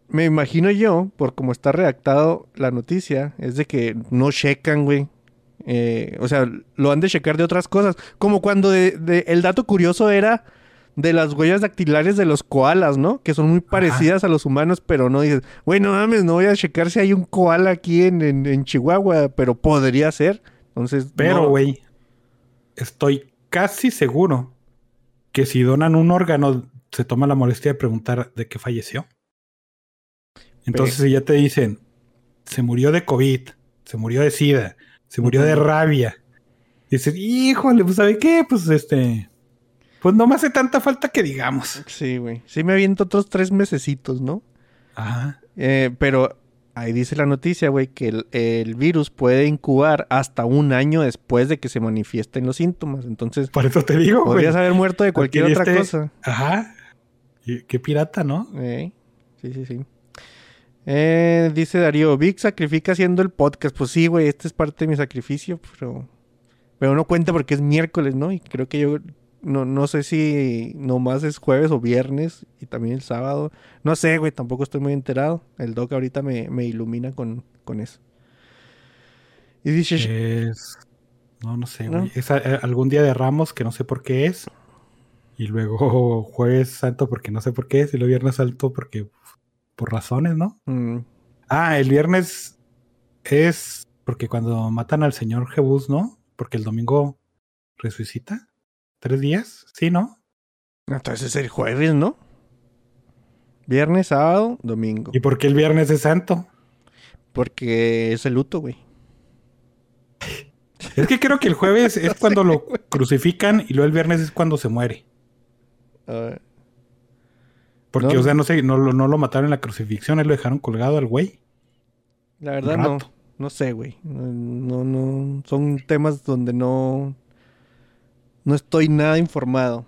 Me imagino yo, por cómo está redactado la noticia, es de que no checan, güey. Eh, o sea, lo han de checar de otras cosas. Como cuando de- de- el dato curioso era de las huellas dactilares de los koalas, ¿no? Que son muy parecidas a los humanos, pero no dices, güey, no mames, no voy a checar si hay un koala aquí en, en- en Chihuahua, pero podría ser. Entonces, Pero, no. güey, estoy casi seguro que si donan un órgano, se toma la molestia de preguntar de qué falleció. Entonces, si ya te dicen, se murió de COVID, se murió de SIDA, se murió de rabia, dices, híjole, pues, ¿sabe qué? Pues, este, pues no me hace tanta falta que digamos. Sí, güey. Sí me aviento otros tres mesecitos, ¿no? Ajá. Eh, pero ahí dice la noticia, güey, que el, el virus puede incubar hasta un año después de que se manifiesten los síntomas. Entonces, Por eso te digo, güey. podrías haber muerto de cualquier otra Adquiriste- cosa. Ajá. Qué pirata, ¿no? Eh, Sí, sí, sí. Eh, dice Darío, Vic sacrifica haciendo el podcast. Pues sí, güey, este es parte de mi sacrificio, pero... Pero no cuenta porque es miércoles, ¿no? Y creo que yo... No, no sé si nomás es jueves o viernes y también el sábado. No sé, güey, tampoco estoy muy enterado. El doc ahorita me, me ilumina con, con eso. Y dice... Es. No, no sé, ¿No? güey. Es a- eh, algún día de Ramos que no sé por qué es. Y luego [LAUGHS] Jueves Santo porque no sé por qué es. Y luego Viernes Santo porque. Por razones, ¿no? mm, Ah, el viernes es porque cuando matan al señor Jebus, ¿no? Porque el domingo resucita. ¿Tres días? Sí, ¿no? entonces es el jueves, ¿no? Viernes, sábado, domingo. ¿Y por qué el viernes es santo? Porque es el luto, güey. Es que creo que el jueves [LAUGHS] es cuando lo crucifican y luego el viernes es cuando se muere. Ah, Porque, No. o sea, no sé, no, lo- no lo mataron en la crucifixión, ahí lo dejaron colgado al güey. la verdad no. No sé, güey. No, no, no. Son temas donde no. No estoy nada informado.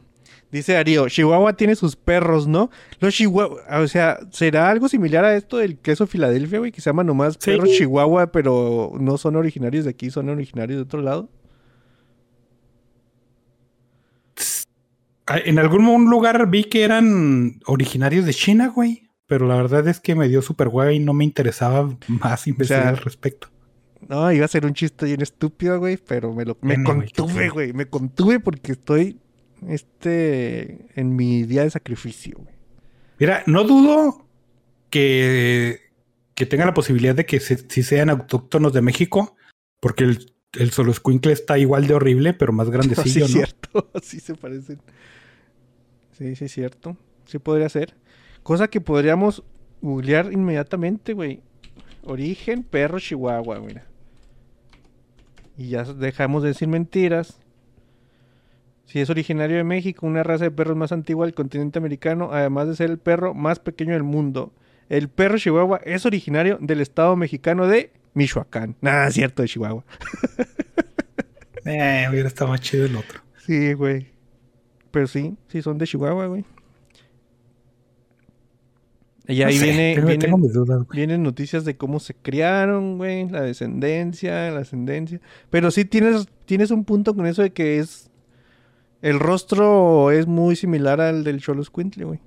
Dice Darío, Chihuahua tiene sus perros, ¿no? Los Chihuahua, o sea, ¿será algo similar a esto del queso Filadelfia, güey? Que se llama nomás Sí. perros Chihuahua, pero no son originarios de aquí, son originarios de otro lado. Ah, En algún lugar vi que eran originarios de China, güey. Pero la verdad es que me dio super güey y no me interesaba [LAUGHS] más investigar sea, al respecto. No, iba a ser un chiste bien estúpido, güey, pero me lo me Tiene, güey, ¿qué contuve, güey. Me contuve porque estoy este en mi día de sacrificio, güey. Mira, no dudo que, que tenga la posibilidad de que se- si sean autóctonos de México, porque el, el solo escuincle está igual de horrible, pero más [LAUGHS] sí, grandecillo, es ¿no? cierto, [LAUGHS] sí se parecen. Sí, sí, es cierto. Sí podría ser. Cosa que podríamos googlear inmediatamente, güey. Origen perro chihuahua, mira. Y ya dejamos de decir mentiras. Si es originario de México, una raza de perros más antigua del continente americano, además de ser el perro más pequeño del mundo. El perro chihuahua es originario del estado mexicano de Michoacán. Nada, cierto, de Chihuahua. [LAUGHS] Eh, hubiera estado más chido el otro. Sí, güey. Pero sí, sí son de Chihuahua, güey. Y ahí No sé, viene, tengo, mis dudas, güey. vienen noticias de cómo se criaron, güey, la descendencia, la ascendencia. Pero sí tienes, tienes un punto con eso de que es... El rostro es muy similar al del Cholo Squintle, güey.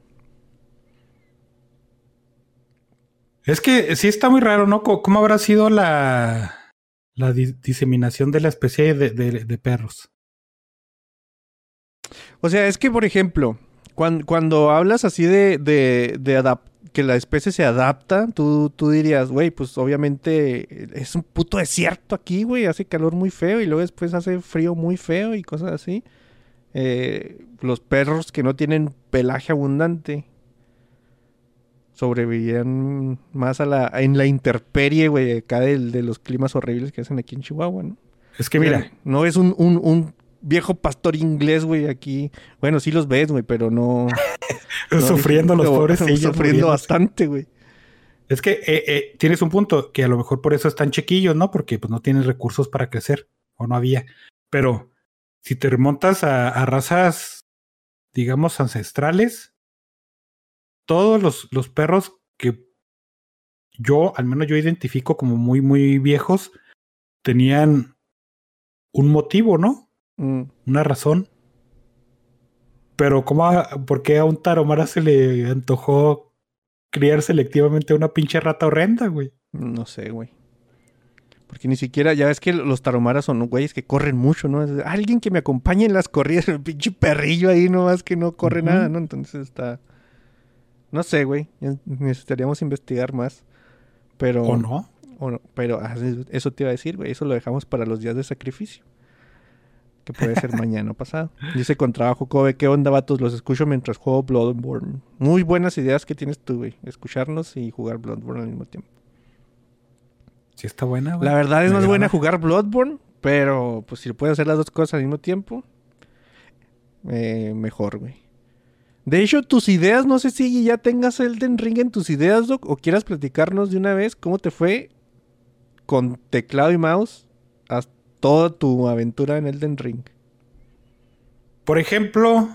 Es que sí está muy raro, ¿no? ¿Cómo habrá sido la, la di- diseminación de la especie de, de- de perros? O sea, es que, por ejemplo, cuan- cuando, hablas así de, de, de adap- que la especie se adapta, tú, tú dirías, güey, pues obviamente es un puto desierto aquí, güey, hace calor muy feo y luego después hace frío muy feo y cosas así. Eh, los perros que no tienen pelaje abundante sobrevivían más a la, en la intemperie, güey, acá de los climas horribles que hacen aquí en Chihuahua, ¿no? Es que mira, No es un, un, un viejo pastor inglés, güey, aquí. Bueno, sí los ves, güey, pero no. [LAUGHS] no- sufriendo los pobres Sufriendo bastante, güey. Es que eh, eh, tienes un punto que a lo mejor por eso están chiquillos, ¿no? Porque pues no tienen recursos para crecer o no había. Pero si te remontas a, a razas, digamos, ancestrales, todos los, los perros que yo, al menos yo identifico como muy, muy viejos, tenían un motivo, ¿no? Mm. Una razón. Pero ¿cómo, a- por qué a un taromara se le antojó criar selectivamente a una pinche rata horrenda, güey? No sé, güey. Porque ni siquiera, ya ves que los taromaras son güeyes que corren mucho, ¿no? Es alguien que me acompañe en las corridas, el pinche perrillo ahí nomás que no corre nada, ¿no? Entonces está. No sé, güey. Necesitaríamos investigar más. Pero. ¿O no? O no, pero ah, eso te iba a decir, güey. Eso lo dejamos para los días de sacrificio. Que puede ser mañana o pasado. Dice con trabajo, Kobe, ¿qué onda, vatos? Los escucho mientras juego Bloodborne. Muy buenas ideas que tienes tú, güey. Escucharnos y jugar Bloodborne al mismo tiempo. Sí está buena, güey. La verdad es más buena jugar Bloodborne, pero pues si puedes hacer las dos cosas al mismo tiempo, eh, mejor, güey. De hecho, tus ideas, no sé si ya tengas Elden Ring en tus ideas, Doc, o quieras platicarnos de una vez cómo te fue con teclado y mouse a toda tu aventura en Elden Ring. Por ejemplo,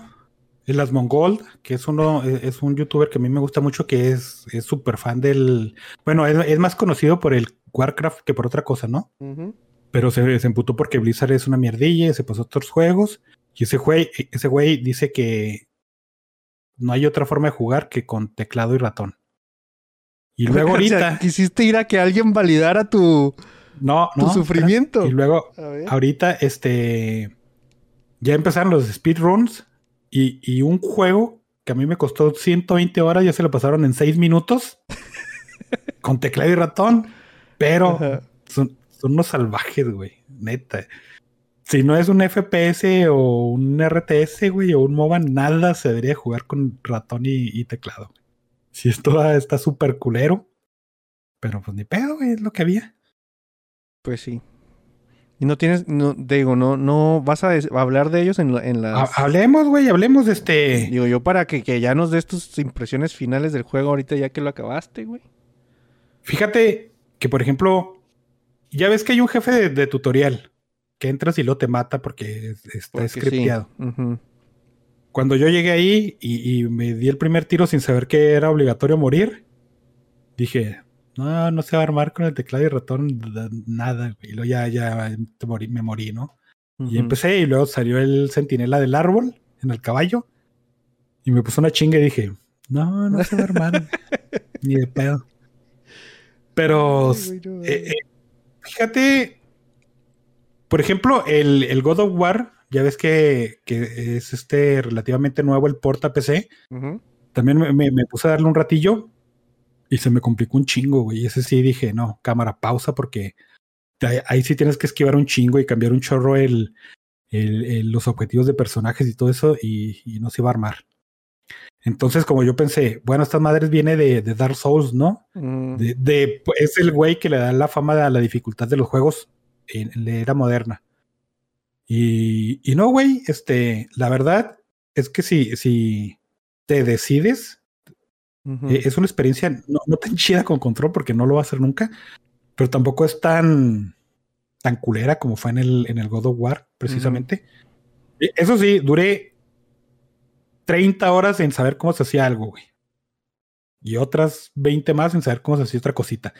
el Asmongold, que es uno, es es un youtuber que a mí me gusta mucho, que es es súper fan del. Bueno, es, es más conocido por el Warcraft que por otra cosa, ¿no? Pero se, se emputó porque Blizzard es una mierdilla y se pasó a otros juegos. Y ese güey, ese güey dice que no hay otra forma de jugar que con teclado y ratón. Y [LAUGHS] luego O sea, ahorita. quisiste ir a que alguien validara tu, no, tu no, sufrimiento. Y luego ahorita, este, ya empezaron los speedruns y, y un juego que a mí me costó 120 horas, ya se lo pasaron en 6 minutos [LAUGHS] con teclado y ratón, pero Ajá. son, son unos salvajes, güey, neta. Si no es un FPS o un RTS, güey, o un MOBA, nada se debería jugar con ratón y, y teclado. Si esto está súper culero, pero pues ni pedo, güey, es lo que había. Pues sí. Y no tienes, no, te digo, no, no vas a, des- a hablar de ellos en, la- en las... Ha- Hablemos, güey, hablemos de este. Digo, yo para que, que ya nos des tus impresiones finales del juego ahorita ya que lo acabaste, güey. Fíjate que, por ejemplo, ya ves que hay un jefe de, de tutorial que entras y lo te mata porque es- está sí. scripteado. Cuando yo llegué ahí y, y me di el primer tiro sin saber que era obligatorio morir, dije, no, no se va a armar con el teclado y ratón da- nada. Y luego ya, ya morí- me morí, ¿no? Y empecé y luego salió el centinela del árbol en el caballo y me puso una chinga y dije, no, no se va a armar, [LAUGHS] ni de pedo. Pero Ay, eh, eh, fíjate, por ejemplo, el, el God of War, ya ves que, que es este relativamente nuevo el porta PC, también me, me- me puse a darle un ratillo y se me complicó un chingo, güey. Ese sí dije, no, cámara, pausa, porque ahí, ahí sí tienes que esquivar un chingo y cambiar un chorro el, el- el- los objetivos de personajes y todo eso, y, y no se iba a armar. Entonces, como yo pensé, bueno, estas madres viene de, de Dark Souls, ¿no? Mm. De, de- es el güey que le da la fama a la dificultad de los juegos en, en la era moderna. Y, y no, güey, este, la verdad es que si, si te decides, Eh, es una experiencia no, no tan chida con control porque no lo va a hacer nunca, pero tampoco es tan, tan culera como fue en el, en el God of War, precisamente. Eh, Eso sí, duré 30 horas en saber cómo se hacía algo, güey. Y otras 20 más en saber cómo se hacía otra cosita.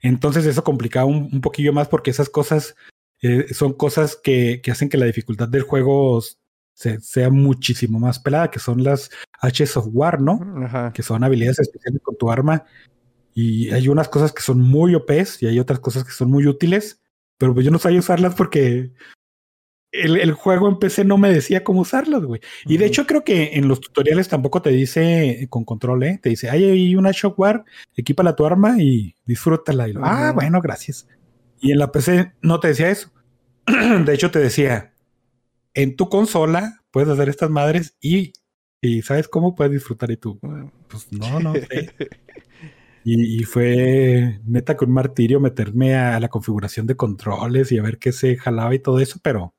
Entonces eso complicaba un, un poquillo más porque esas cosas eh, son cosas que, que hacen que la dificultad del juego se- sea muchísimo más pelada, que son las H's of War, ¿no? Ajá. que son habilidades especiales con tu arma. Y hay unas cosas que son muy OPs y hay otras cosas que son muy útiles, pero pues yo no sabía usarlas porque el, el juego en PC no me decía cómo usarlas, güey. Y de hecho creo que en los tutoriales tampoco te dice con control, ¿eh? Te dice, hay ahí una Shockware, equípala tu arma y disfrútala. Y lo, ah, bueno, gracias. Y en la PC no te decía eso. [CLEARS THROAT] de hecho te decía, en tu consola puedes hacer estas madres y, y ¿sabes cómo puedes disfrutar? Y tú, Mm. pues no, no [LAUGHS] sé. Y, y fue neta con un martirio meterme a la configuración de controles y a ver qué se jalaba y todo eso, pero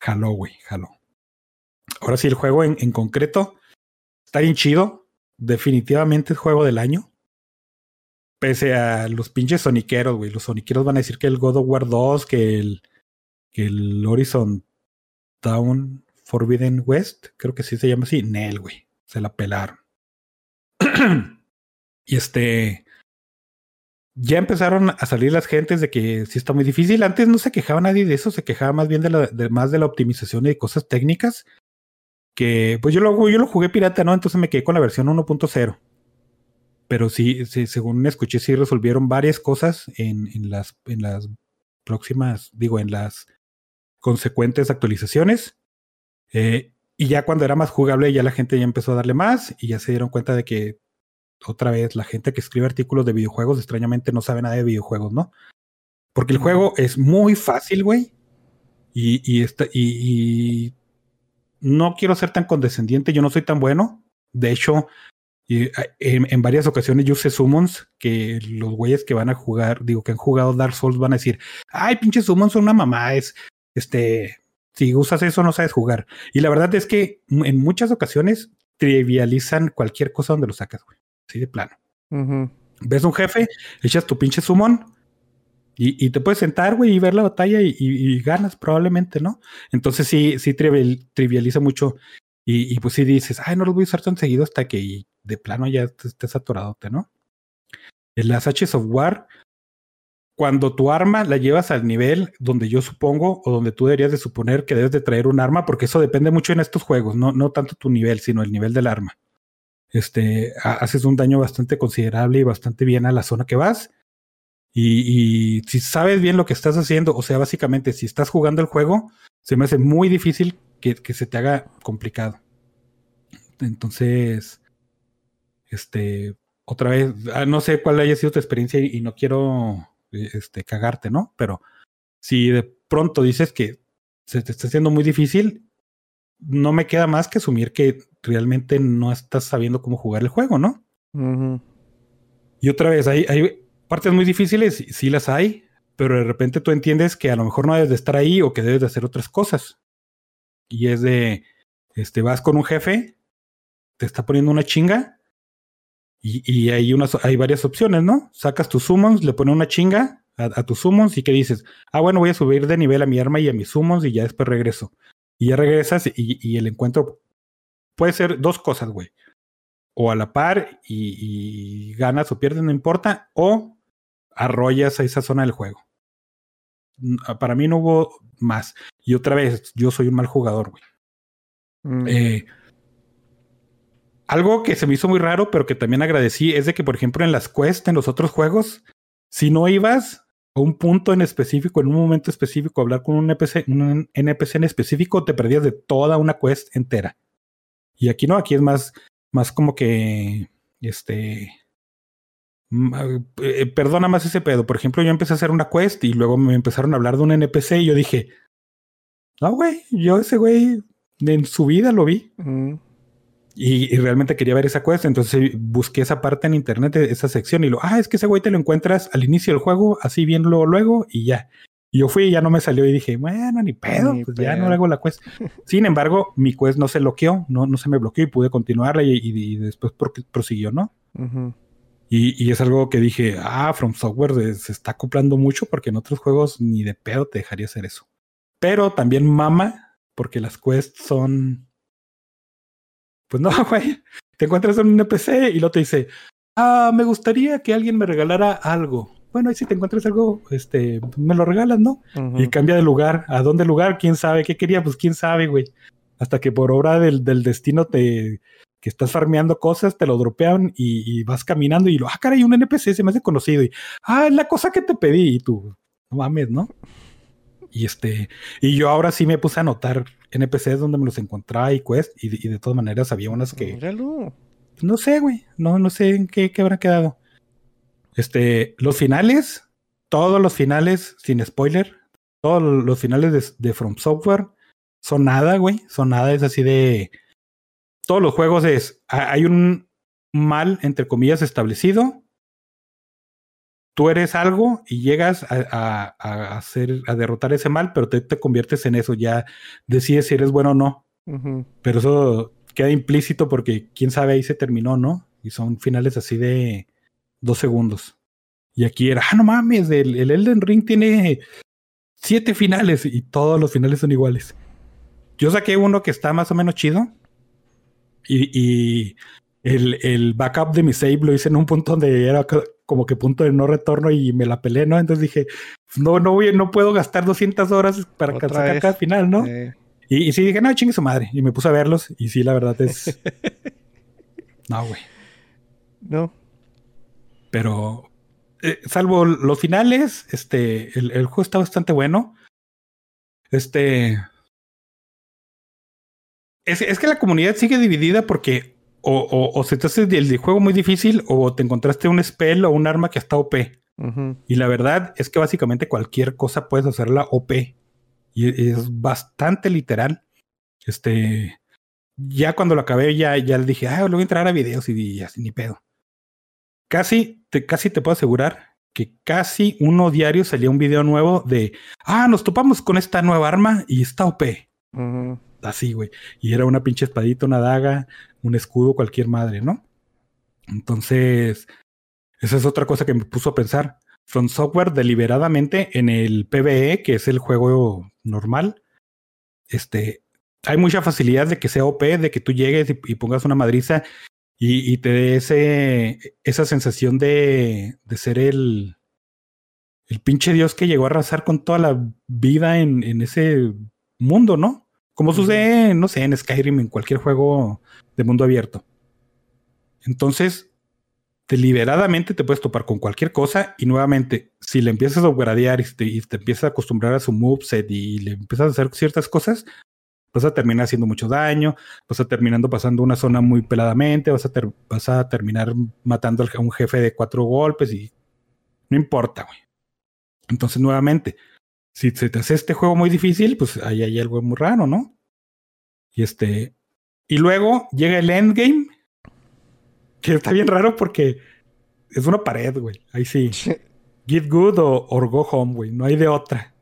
jaló, güey, jaló. Ahora sí, el juego en, en concreto está bien chido. Definitivamente es juego del año. Pese a los pinches soniqueros, güey. Los soniqueros van a decir que el God of War 2, que el, que el Horizon Down Forbidden West, creo que sí se llama así. Nel, güey. Se la pelaron. [CLEARS THROAT] y este. Ya empezaron a salir las gentes de que sí está muy difícil. Antes no se quejaba nadie de eso, se quejaba más bien de, la, de más de la optimización y de cosas técnicas. Que pues yo lo, yo lo jugué pirata, ¿no? Entonces me quedé con la versión 1.0. Pero sí, sí, según escuché, sí resolvieron varias cosas en, en, las, en las próximas, digo, en las consecuentes actualizaciones. Eh, y ya cuando era más jugable, ya la gente ya empezó a darle más y ya se dieron cuenta de que otra vez la gente que escribe artículos de videojuegos extrañamente no sabe nada de videojuegos, ¿no? Porque el juego es muy fácil, güey. Y, y, esta- y, y no quiero ser tan condescendiente, yo no soy tan bueno. De hecho, y, a- en, en varias ocasiones yo usé summons que los güeyes que van a jugar, digo, que han jugado Dark Souls van a decir, ay, pinche summons son una mamá, es, este, si usas eso no sabes jugar. Y la verdad es que en muchas ocasiones trivializan cualquier cosa donde lo sacas, güey. Así de plano. Ujú. Ves un jefe, echas tu pinche summon y, y te puedes sentar, güey, y ver la batalla y, y- y ganas probablemente, ¿no? Entonces sí, sí trivial- trivializa mucho. Y, y pues sí dices, ay, no lo voy a usar tan seguido hasta que de plano ya estés aturadote, ¿no? En las H's of War, cuando tu arma la llevas al nivel donde yo supongo o donde tú deberías de suponer que debes de traer un arma, porque eso depende mucho en estos juegos, no, no tanto tu nivel, sino el nivel del arma. Este, ha- haces un daño bastante considerable y bastante bien a la zona que vas. Y, si sabes bien lo que estás haciendo, o sea, básicamente, si estás jugando el juego, se me hace muy difícil que, que se te haga complicado. Entonces, este, otra vez, ah, no sé cuál haya sido tu experiencia y, no quiero este, cagarte, ¿no? Pero si de pronto dices que se te está haciendo muy difícil, no me queda más que asumir que realmente no estás sabiendo cómo jugar el juego, ¿no? Y otra vez, hay, hay partes muy difíciles, sí las hay, pero de repente tú entiendes que a lo mejor no debes de estar ahí o que debes de hacer otras cosas. Y es de, este, vas con un jefe, te está poniendo una chinga y, y hay, unas, hay varias opciones, ¿no? Sacas tus summons, le pones una chinga a, tus summons y que dices, ah, bueno, voy a subir de nivel a mi arma y a mis summons y ya después regreso. Y ya regresas y, y el encuentro puede ser dos cosas, güey. O a la par y, y ganas o pierdes, no importa, o arrollas a esa zona del juego. Ah, para mí no hubo más. Y otra vez, yo soy un mal jugador, güey. Mm. Eh, algo que se me hizo muy raro, pero que también agradecí, es de que, por ejemplo, en las quests, en los otros juegos, si no ibas a un punto en específico, en un momento específico, a hablar con un NPC, un NPC en específico, te perdías de toda una quest entera. Y aquí no, aquí es más, más como que, este, eh, perdona más ese pedo. Por ejemplo, yo empecé a hacer una quest y luego me empezaron a hablar de un NPC y yo dije, no, güey, yo ese güey en su vida lo vi. Y, realmente quería ver esa quest, entonces busqué esa parte en internet, esa sección, y lo, ah, es que ese güey te lo encuentras al inicio del juego, así bien luego, y ya. Y yo fui y ya no me salió y dije, bueno, ni pedo, pues ya no hago la quest. [LAUGHS] Sin embargo, mi quest no se bloqueó, no, no se me bloqueó y pude continuarla y, y, después prosiguió, ¿no? y, y, es algo que dije, ah, From Software se está acoplando mucho porque en otros juegos ni de pedo te dejaría hacer eso. Pero también mama porque las quests son... Pues no, [LAUGHS] güey. Te encuentras en un NPC y luego te dice, ah, me gustaría que alguien me regalara algo. Bueno, y si te encuentras algo, este, me lo regalas, ¿no? Y cambia de lugar. ¿A dónde lugar? ¿Quién sabe? ¿Qué quería? Pues quién sabe, güey. Hasta que por obra del, del destino te, que estás farmeando cosas, te lo dropean y, vas caminando y lo, ah, caray, un NPC se me hace conocido y, ah, es la cosa que te pedí y tú, no mames, ¿no? Y este, y yo ahora sí me puse a anotar NPCs donde me los encontraba y quest, y, de todas maneras había unas que. No sé, güey. No, no sé en qué, qué habrá quedado. Este, los finales, todos los finales, sin spoiler, todos los finales de, de From Software son nada, güey. Son nada, es así de. Todos los juegos es. Hay un mal, entre comillas, establecido tú eres algo y llegas a, hacer, a derrotar ese mal, pero te, te, conviertes en eso, ya decides si eres bueno o no. Pero eso queda implícito porque quién sabe ahí se terminó, ¿no? Y son finales así de dos segundos. Y aquí era, ah, no mames, el, el Elden Ring tiene siete finales y todos los finales son iguales. Yo saqué uno que está más o menos chido. Y, y el, el, backup de mi save lo hice en un punto donde era como que punto de no retorno y me la pelé, ¿no? Entonces dije, no, no voy, no puedo gastar 200 horas para sacar acá final, ¿no? Y, y, sí dije, no, chingue su madre. Y me puse a verlos y sí, la verdad es... [LAUGHS] no, güey. No. Pero, eh, salvo los finales, este, el, el juego está bastante bueno. Este... Es, es que la comunidad sigue dividida porque o, o, se te hace el juego muy difícil o te encontraste un spell o un arma que está OP. Y la verdad es que básicamente cualquier cosa puedes hacerla OP. Y es bastante literal. Este. Ya cuando lo acabé, ya, ya le dije, ah, lo voy a entrar a videos y, así ni pedo. Casi te, casi te puedo asegurar que casi uno diario salía un video nuevo de, ah, nos topamos con esta nueva arma y está OP. Así, güey. Y era una pinche espadita, una daga, un escudo, cualquier madre, ¿no? Entonces, esa es otra cosa que me puso a pensar. From Software deliberadamente en el PvE, que es el juego normal, este, hay mucha facilidad de que sea OP, de que tú llegues y, pongas una madriza y, te dé ese, esa sensación de, de ser el, el pinche dios que llegó a arrasar con toda la vida en, en ese mundo, ¿no? Como sucede, no sé, en Skyrim, en cualquier juego de mundo abierto. Entonces, deliberadamente te puedes topar con cualquier cosa y nuevamente, si le empiezas a upgradear y te, y te empiezas a acostumbrar a su moveset y le empiezas a hacer ciertas cosas, vas a terminar haciendo mucho daño, vas a terminando pasando una zona muy peladamente, vas a, vas a terminar matando a un jefe de cuatro golpes y no importa, güey. Entonces, nuevamente, si se te hace este juego muy difícil, pues ahí hay algo muy raro, ¿no? Y este. Y luego llega el endgame. Que está bien raro porque es una pared, güey. Ahí sí. Get Good o or Go Home, güey. No hay de otra.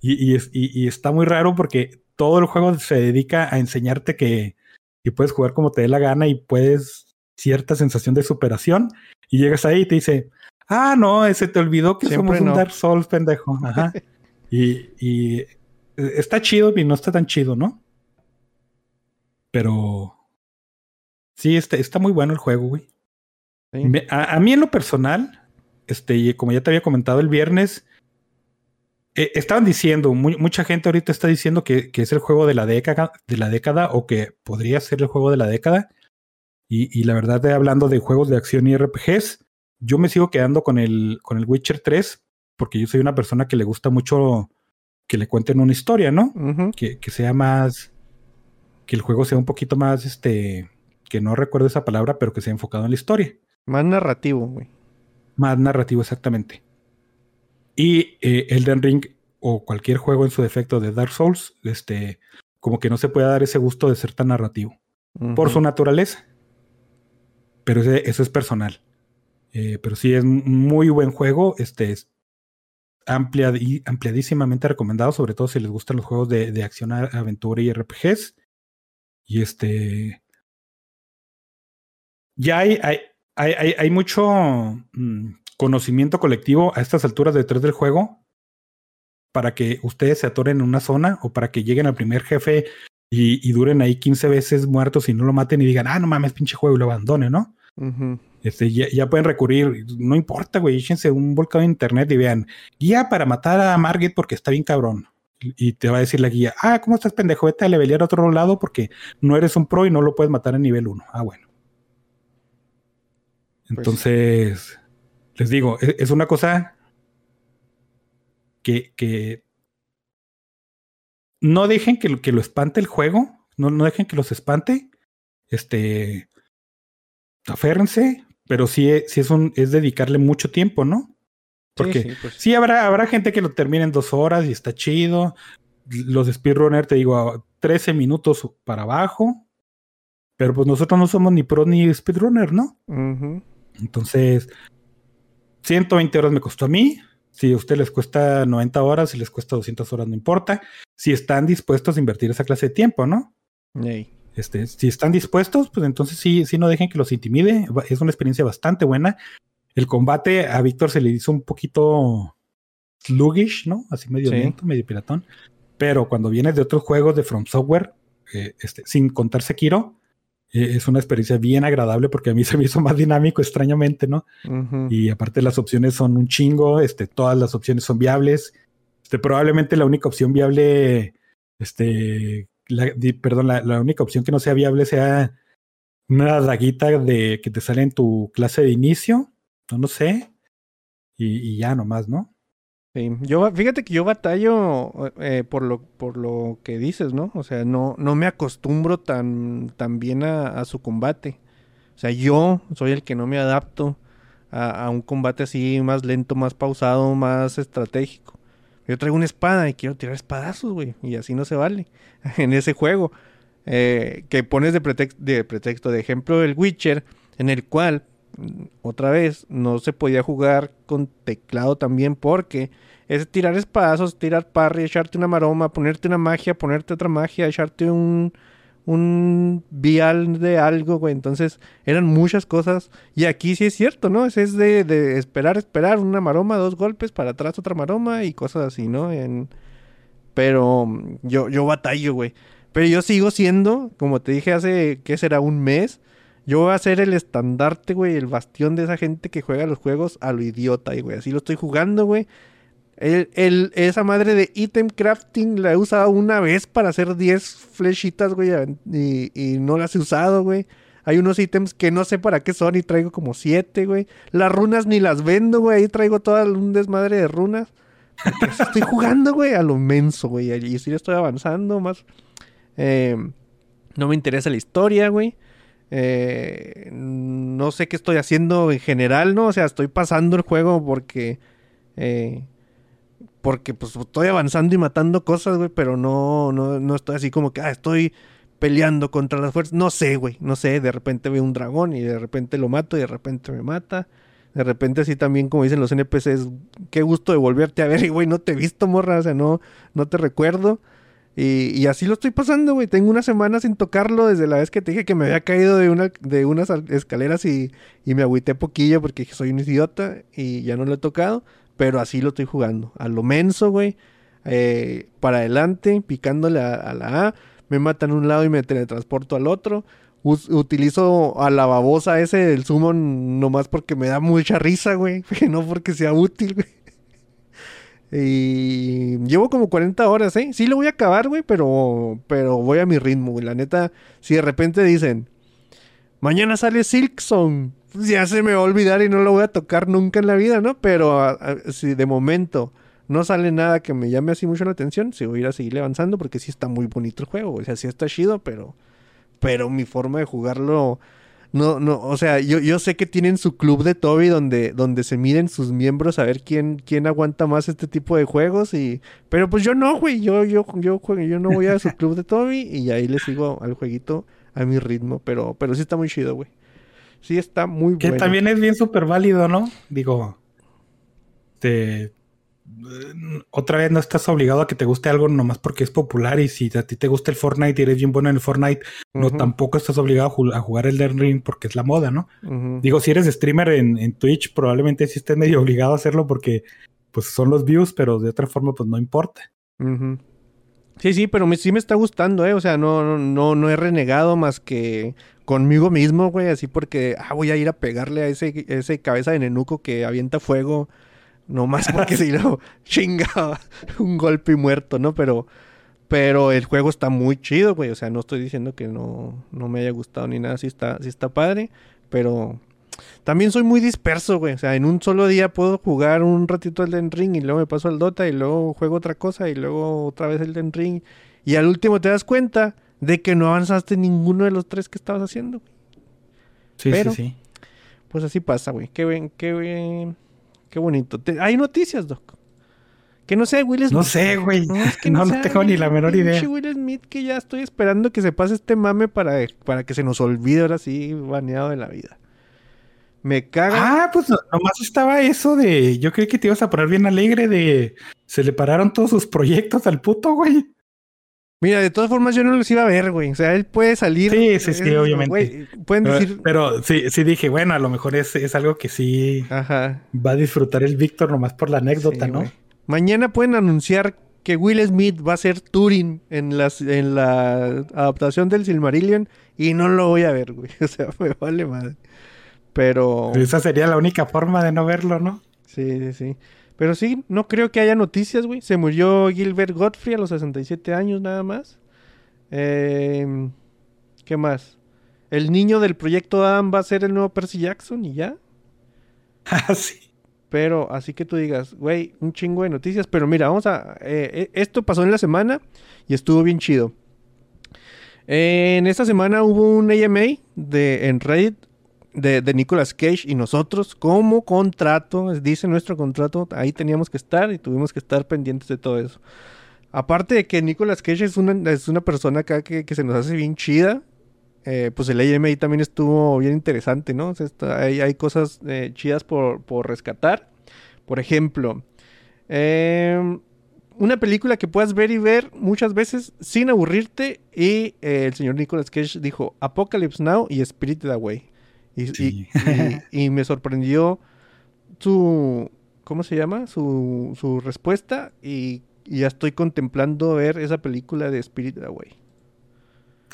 Y, y, está muy raro porque todo el juego se dedica a enseñarte que, que, puedes jugar como te dé la gana y puedes cierta sensación de superación. Y llegas ahí y te dice, ah, no, ese te olvidó que somos un Dark Souls, pendejo. Ajá. [LAUGHS] y, y está chido y no está tan chido, ¿no? Pero sí, está, está muy bueno el juego, güey. a, mí en lo personal, este, como ya te había comentado el viernes, eh, estaban diciendo, mucha gente ahorita está diciendo que, es el juego de la, década, de la década o que podría ser el juego de la década. Y, la verdad, hablando de juegos de acción y RPGs, yo me sigo quedando con el, con el Witcher 3, porque yo soy una persona que le gusta mucho que le cuenten una historia, ¿no? que, que, sea más. Que el juego sea un poquito más, este. Que no recuerdo esa palabra, pero que sea enfocado en la historia. Más narrativo, güey. Más narrativo, exactamente. Y eh, Elden Ring o cualquier juego en su defecto de Dark Souls, este, como que no se puede dar ese gusto de ser tan narrativo. Por su naturaleza. Pero eso es personal. Eh, pero sí es muy buen juego. Este es amplia, ampliadísimamente recomendado, sobre todo si les gustan los juegos de, de acción, aventura y RPGs. Y este. Ya hay, hay, hay, hay mucho. Mm, conocimiento colectivo a estas alturas detrás del juego para que ustedes se atoren en una zona o para que lleguen al primer jefe y, duren ahí 15 veces muertos y no lo maten y digan, ah, no mames, pinche juego y lo abandonen, ¿no? Este, ya, pueden recurrir, no importa, güey, échense un volcán de internet y vean, guía para matar a Margit porque está bien cabrón. Y te va a decir la guía, ah, ¿cómo estás pendejo? Vete a levelear a otro lado porque no eres un pro y no lo puedes matar a nivel 1. Ah, bueno. Pues Entonces, les digo, e-, es, una cosa que, que no dejen que, que, lo espante el juego, no, no dejen que los espante, este, aférrense, pero sí, sí es, un, es dedicarle mucho tiempo, ¿no? Porque sí, pues. habrá, habrá gente que lo termine en dos horas y está chido. Los speedrunner, te digo, a 13 minutos para abajo. Pero pues nosotros no somos ni pro ni speedrunner, ¿no? Entonces, 120 horas me costó a mí. Si a usted les cuesta 90 horas, si les cuesta 200 horas, no importa. Si están dispuestos a invertir esa clase de tiempo, ¿no? Este, si están dispuestos, pues entonces sí, sí no dejen que los intimide. Es una experiencia bastante buena. El combate a Víctor se le hizo un poquito sluggish, ¿no? Así medio lento, medio piratón. Pero cuando vienes de otros juegos de From Software, eh, este, sin contar Sekiro, eh, es una experiencia bien agradable porque a mí [LAUGHS] se me hizo más dinámico extrañamente, ¿no? Y aparte las opciones son un chingo, este, todas las opciones son viables. Este, probablemente la única opción viable, este, perdón, la, única opción que no sea viable sea una daguita de que te sale en tu clase de inicio, no, no sé, y, y ya nomás, ¿no? yo, fíjate que yo batallo eh, por, lo, por lo que dices, ¿no? O sea, no, no me acostumbro tan, tan bien a, su combate. O sea, yo soy el que no me adapto a, un combate así más lento, más pausado, más estratégico. Yo traigo una espada y quiero tirar espadazos, güey. Y así no se vale [LAUGHS] en ese juego. Eh, que pones de, de pretexto, de ejemplo, el Witcher, en el cual otra vez, no se podía jugar con teclado también porque es tirar espadazos, tirar parry, echarte una maroma, ponerte una magia, ponerte otra magia, echarte un, un vial de algo, güey. Entonces eran muchas cosas. Y aquí sí es cierto, ¿no? Es, es de, esperar, esperar una maroma, dos golpes, para atrás otra maroma y cosas así, ¿no? En... Pero yo, yo batallo, güey. Pero yo sigo siendo, como te dije hace, ¿qué será? Un mes yo voy a ser el estandarte, güey, el bastión de esa gente que juega los juegos a lo idiota, güey. Así lo estoy jugando, güey. El, esa madre de item crafting la he usado una vez para hacer 10 flechitas, güey, y, no las he usado, güey. Hay unos ítems que no sé para qué son y traigo como 7, güey. Las runas ni las vendo, güey. Ahí traigo todo un desmadre de runas. estoy [LAUGHS] jugando, güey, a lo menso, güey. Y sí estoy avanzando más. Eh, no me interesa la historia, güey. Eh, no sé qué estoy haciendo en general, ¿no? O sea, estoy pasando el juego porque... Eh, porque pues estoy avanzando y matando cosas, güey, pero no, no, no estoy así como que, ah, estoy peleando contra las fuerzas. No sé, güey, no sé, de repente veo un dragón y de repente lo mato y de repente me mata. De repente así también, como dicen los NPCs, qué gusto de volverte a ver. Y, güey, no te he visto, morra. O sea, no, no te recuerdo. Y, así lo estoy pasando, güey. Tengo una semana sin tocarlo desde la vez que te dije que me había caído de, una, de unas escaleras y, y me agüité poquillo porque soy un idiota y ya no lo he tocado. Pero así lo estoy jugando. A lo menso, güey. Eh, para adelante, picándole a, la A. Me matan un lado y me teletransporto al otro. utilizo a la babosa ese del summon nomás porque me da mucha risa, güey. [LAUGHS] no porque sea útil, güey. [LAUGHS] Y llevo como 40 horas, ¿eh? Sí lo voy a acabar, güey, pero, pero voy a mi ritmo, güey. La neta, si de repente dicen, mañana sale Silksong, ya se me va a olvidar y no lo voy a tocar nunca en la vida, ¿no? Pero si de momento no sale nada que me llame así mucho la atención, sí voy a ir a seguir avanzando porque sí está muy bonito el juego, O sea, sí está chido, pero, pero mi forma de jugarlo no, no, o sea, yo, yo sé que tienen su club de Toby donde, donde se miden sus miembros a ver quién, quién aguanta más este tipo de juegos y... Pero pues yo no, güey, yo, yo, yo, yo no voy a su club de Toby y ahí le sigo al jueguito a mi ritmo, pero, pero sí está muy chido, güey. Sí está muy bueno. Que también es bien súper válido, ¿no? Digo, te, otra vez no estás obligado a que te guste algo nomás porque es popular y si a ti te gusta el Fortnite y eres bien bueno en el Fortnite, no tampoco estás obligado a, jugar el Ring porque es la moda, ¿no? Digo, si eres streamer en, Twitch, probablemente sí estés medio obligado a hacerlo porque pues son los views, pero de otra forma pues no importa. Sí, sí, pero sí me está gustando, ¿eh? O sea, no, no, no he renegado más que conmigo mismo, güey, así porque ah, voy a ir a pegarle a ese, ese cabeza de nenuco que avienta fuego no más [LAUGHS] porque si no, [LAUGHS] chinga, un golpe y muerto, ¿no? Pero, pero el juego está muy chido, güey. O sea, no estoy diciendo que no, no me haya gustado ni nada. Sí está, sí está padre. Pero también soy muy disperso, güey. O sea, en un solo día puedo jugar un ratito el Den Ring y luego me paso al Dota y luego juego otra cosa y luego otra vez el Den Ring. Y al último te das cuenta de que no avanzaste ninguno de los tres que estabas haciendo. Sí, sí, sí. Pues así pasa, güey. Qué bien, qué bien Qué bonito. Hay noticias, Doc. Que no sé, Will Smith. No sé, güey. No, es que [LAUGHS] no, tengo ni la menor idea. Will Smith que ya estoy esperando que se pase este mame para, para que se nos olvide ahora sí baneado de la vida. Me caga. Ah, pues nomás estaba eso de. Yo creí que te ibas a poner bien alegre de. Se le pararon todos sus proyectos al puto, güey. Mira, de todas formas yo no los iba a ver, güey. O sea, él puede salir. Sí, sí, sí, obviamente. pueden decir. Pero, sí, sí dije, bueno, a lo mejor es, es algo que sí Ajá. va a disfrutar el Víctor nomás por la anécdota, ¿no? Mañana pueden anunciar que Will Smith va a ser Turing en, las, en la adaptación del Silmarillion y no lo voy a ver, güey. [LAUGHS] O sea, me vale madre. Pero. Esa sería la única forma de no verlo, ¿no? Sí, sí, sí. Pero sí, no creo que haya noticias, güey. Se murió Gilbert Godfrey a los 67 años nada más. Em, ¿Qué más? El niño del proyecto Adam va a ser el nuevo Percy Jackson y ya. [LAUGHS] Ah, sí. Pero así que tú digas, güey, un chingo de noticias. Pero mira, vamos a... Eh, eh, esto pasó en la semana y estuvo bien chido. en esta semana hubo un AMA de, en Reddit de, Nicolas Cage y nosotros como contrato, dice nuestro contrato, ahí teníamos que estar y tuvimos que estar pendientes de todo eso. Aparte de que Nicolas Cage es una, es una persona acá que, se nos hace bien chida, eh, pues el AMA también estuvo bien interesante, ¿no? hay, hay, cosas eh, chidas por, rescatar. Por ejemplo, em, una película que puedas ver y ver muchas veces sin aburrirte y eh, el señor Nicolas Cage dijo Apocalypse Now y Spirited Away. [LAUGHS] Y, me sorprendió su, ¿cómo se llama? Su, su respuesta y, y, ya estoy contemplando ver esa película de Spirit Away.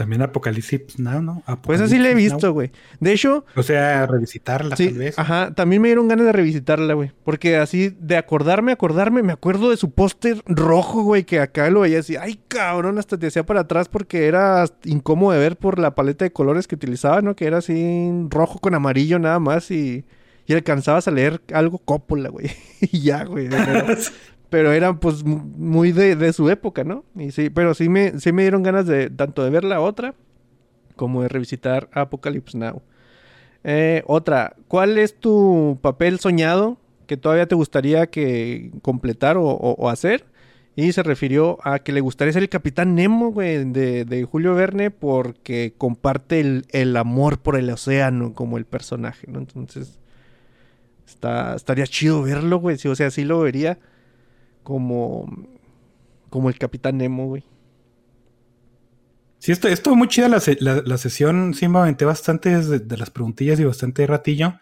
También Apocalipsis Now, ¿no? pues así la he visto, güey. De hecho... O sea, revisitarla tal vez. Ajá, también me dieron ganas de revisitarla, güey. Porque así, de acordarme, acordarme, me acuerdo de su póster rojo, güey, que acá lo veía así, ay, cabrón, hasta te hacía para atrás porque era incómodo de ver por la paleta de colores que utilizaba, ¿no? Que era así rojo con amarillo nada más y... Y alcanzabas a leer algo cópula, güey. [LAUGHS] y ya, güey. pero [LAUGHS] eran pues muy de, su época, ¿no? Y sí, pero sí me, sí me dieron ganas de tanto de ver la otra como de revisitar Apocalypse Now. Eh, otra, ¿cuál es tu papel soñado que todavía te gustaría que completar o, hacer? Y se refirió a que le gustaría ser el Capitán Nemo, güey, de, de, Julio Verne, porque comparte el, el, amor por el océano como el personaje, ¿no? Entonces, Está, estaría chido verlo, güey. Sí, o sea, sí lo vería como, como el Capitán Nemo, güey. Sí, esto, estuvo muy chida la, la- la sesión. Sí, me aventé bastante de, de las preguntillas y bastante ratillo.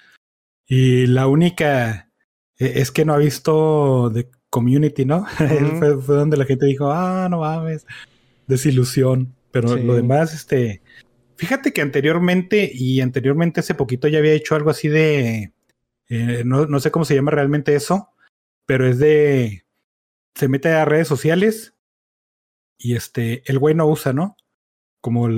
Y la única eh, es que no ha visto The Community, ¿no? [LAUGHS] Ujú. fue, fue donde la gente dijo, ah, no mames, desilusión. Pero Sí. lo demás, este. Fíjate que anteriormente y anteriormente hace poquito ya había hecho algo así de. eh, no, no sé cómo se llama realmente eso, pero es de. Se mete a redes sociales y este. El güey no usa, ¿no? Como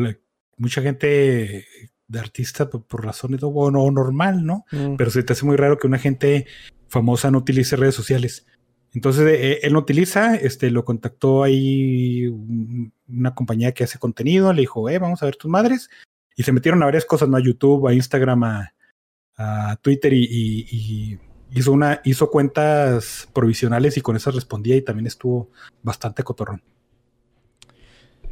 mucha gente de artista por, por razones no, no normal, ¿no? Mm. Pero se te hace muy raro que una gente famosa no utilice redes sociales. Entonces eh, él no utiliza, este, lo contactó ahí un- una compañía que hace contenido, le dijo, eh, vamos a ver tus madres. Y se metieron a varias cosas, ¿no? A YouTube, a Instagram, a, a Twitter y, y- y hizo una, hizo cuentas provisionales y con esas respondía y también estuvo bastante cotorrón.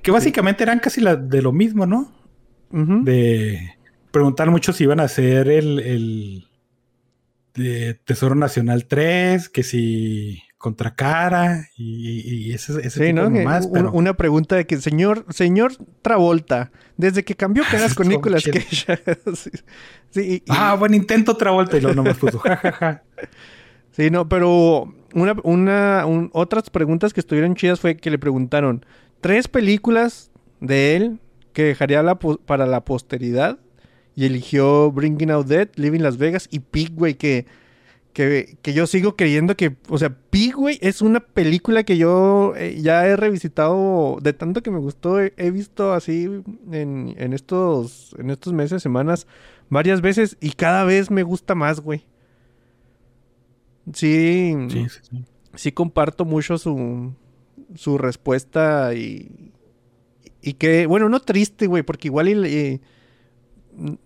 Que básicamente eran casi la, de lo mismo, ¿no? De preguntar mucho si iban a hacer el, el de Tesoro Nacional 3, que si contra cara y, y ese, ese Sí, tipo pero Una pregunta de que, señor, señor Travolta, desde que cambió caras con Estuvo Nicolas. Cage. [LAUGHS] sí, sí, y- y- ah, buen intento otra vuelta y luego nomás puso [LAUGHS] sí, no, pero una, una, un- otras preguntas que estuvieron chidas fue que le preguntaron tres películas de él que dejaría la para la posteridad y eligió Bringing Out Dead, Living Las Vegas y Pig, güey, que, que, que yo sigo creyendo que, o sea, Pig, güey, es una película que yo eh, ya he revisitado de tanto que me gustó, he, he visto así en, en estos, en estos meses, semanas, varias veces y cada vez me gusta más, güey. Sí, Sí, sí, sí. sí comparto mucho su, su respuesta y, y que, bueno, no triste, güey, porque igual, y, y-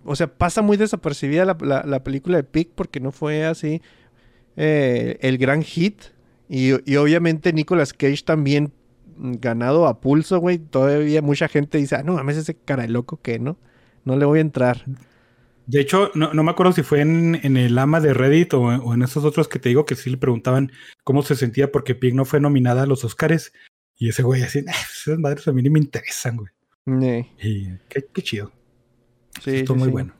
o sea, pasa muy desapercibida la, la- la película de Pig porque no fue así eh, el gran hit. Y, y obviamente Nicolas Cage también mm, ganado a pulso, güey. Todavía mucha gente dice, ah, no mames, ese cara de loco que no, no le voy a entrar. De hecho, no, no me acuerdo si fue en, en el ama de Reddit o, o en esos otros que te digo que sí le preguntaban cómo se sentía porque Pig no fue nominada a los Oscars. Y ese güey así, "Ah, esas madres a mí ni me interesan, güey. Y qué, qué chido. sí, Estuvo sí, muy sí. bueno.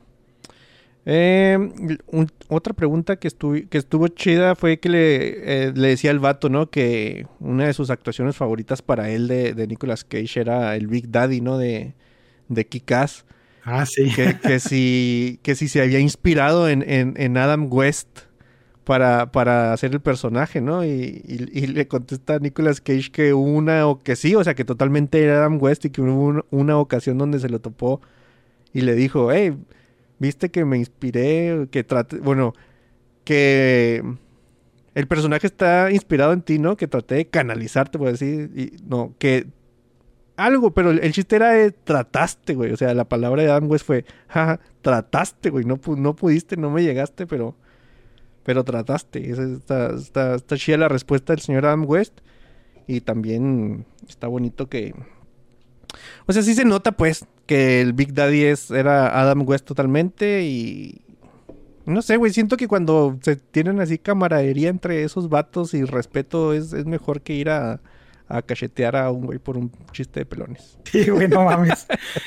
Eh, un- otra pregunta que, estuvi- que estuvo chida fue que le, eh, le decía al vato, ¿no? Que una de sus actuaciones favoritas para él de, de Nicolas Cage era el Big Daddy, ¿no? De, de Kick-Ass. Ah, sí. Que, que, [LAUGHS] si, que si se había inspirado en, en- en Adam West para, para hacer el personaje, ¿no? Y, y- y le contesta a Nicolas Cage que una o que sí, o sea, que totalmente era Adam West y que hubo un- una ocasión donde se lo topó y le dijo, hey, viste que me inspiré, que trate, bueno, que el personaje está inspirado en ti, ¿no? Que traté de canalizarte, por decir, y, no, que algo, pero el, chiste era de trataste, güey, o sea, la palabra de Adam West fue, jaja, trataste, güey, no, no pudiste, no me llegaste, pero, pero trataste, Esa está, está, está chida la respuesta del señor Adam West, y también está bonito que, o sea, sí se nota, pues, que el Big Daddy es, era Adam West totalmente y... No sé, güey, siento que cuando se tienen así camaradería entre esos vatos y respeto es, es mejor que ir a, a cachetear a un güey por un chiste de pelones. [LAUGHS] Sí, güey, no mames.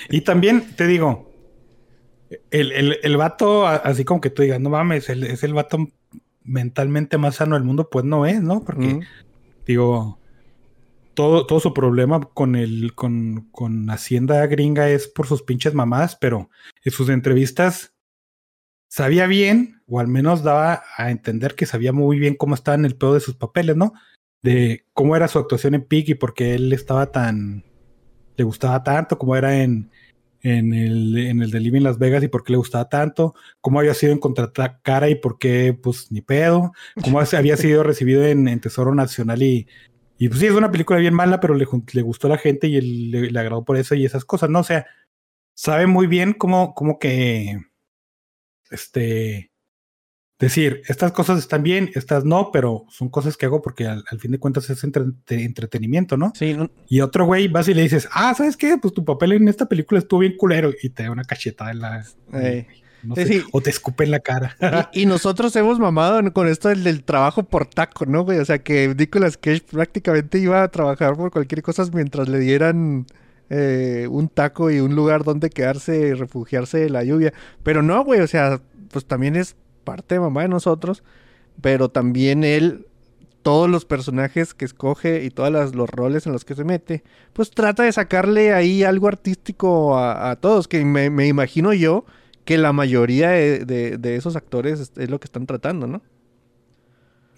y también te digo, el, el, el vato, así como que tú digas, no mames, el- es el vato mentalmente más sano del mundo, pues no es, ¿no? Porque, digo, todo, todo su problema con el, con, con Hacienda gringa es por sus pinches mamadas, pero en sus entrevistas sabía bien, o al menos daba a entender que sabía muy bien cómo estaba en el pedo de sus papeles, ¿no? De cómo era su actuación en Pig y por qué él estaba tan, le gustaba tanto, como era en, en, el, en el de Living Las Vegas y por qué le gustaba tanto, cómo había sido en Contracara y por qué, pues, ni pedo, cómo había sido recibido en, en Tesoro Nacional y, y pues sí, es una película bien mala, pero le, le gustó a la gente y él, le, le agradó por eso y esas cosas, ¿no? O sea, sabe muy bien cómo, cómo que, este, decir, estas cosas están bien, estas no, pero son cosas que hago porque al, al fin de cuentas es entre- entretenimiento, ¿no? Sí, no- Y otro güey vas y le dices, ah, ¿sabes qué? Pues tu papel en esta película estuvo bien culero y te da una cachetada en la... no Sí, sé, sí. o te escupen la cara. [LAUGHS] Y, y nosotros hemos mamado con esto del, del trabajo por taco, ¿no, güey? O sea, que Nicolas Cage prácticamente iba a trabajar por cualquier cosa mientras le dieran eh, un taco y un lugar donde quedarse y refugiarse de la lluvia. Pero no, güey, o sea, pues también es parte de mamá de nosotros, pero también él, todos los personajes que escoge y todos los roles en los que se mete, pues trata de sacarle ahí algo artístico a, a todos, que me, me imagino yo que la mayoría de, de- de esos actores es, es lo que están tratando, ¿no?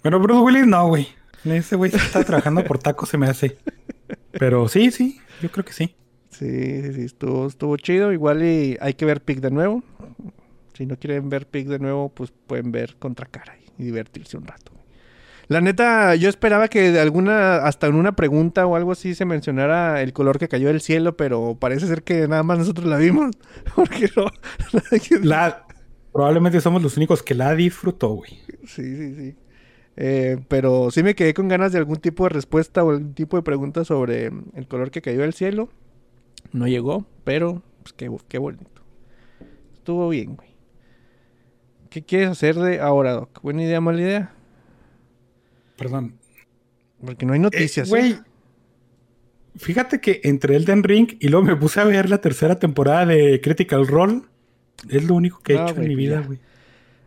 Bueno, Bruce Willis no, güey. Ese güey está trabajando por tacos, se me hace. Pero sí, sí, yo creo que sí. Sí, sí, sí, estuvo, estuvo chido. Igual y hay que ver Pig de nuevo. Si no quieren ver Pig de nuevo, pues pueden ver Contracara y divertirse un rato. La neta, yo esperaba que de alguna, hasta en una pregunta o algo así se mencionara el color que cayó del cielo, pero parece ser que nada más nosotros la vimos. [LAUGHS] Porque no. [LAUGHS] La, probablemente somos los únicos que la disfrutó, güey. Sí, sí, sí. Eh, pero sí me quedé con ganas de algún tipo de respuesta o algún tipo de pregunta sobre el color que cayó del cielo. No llegó, pero pues qué, qué bonito. Estuvo bien, güey. ¿Qué quieres hacer de ahora, Doc? ¿Buena idea, mala idea? Perdón. Porque no hay Eh, noticias. Güey, ¿eh? fíjate que entre Elden Ring y luego me puse a ver la tercera temporada de Critical Role. Es lo único que he No, hecho en mi pues vida, güey.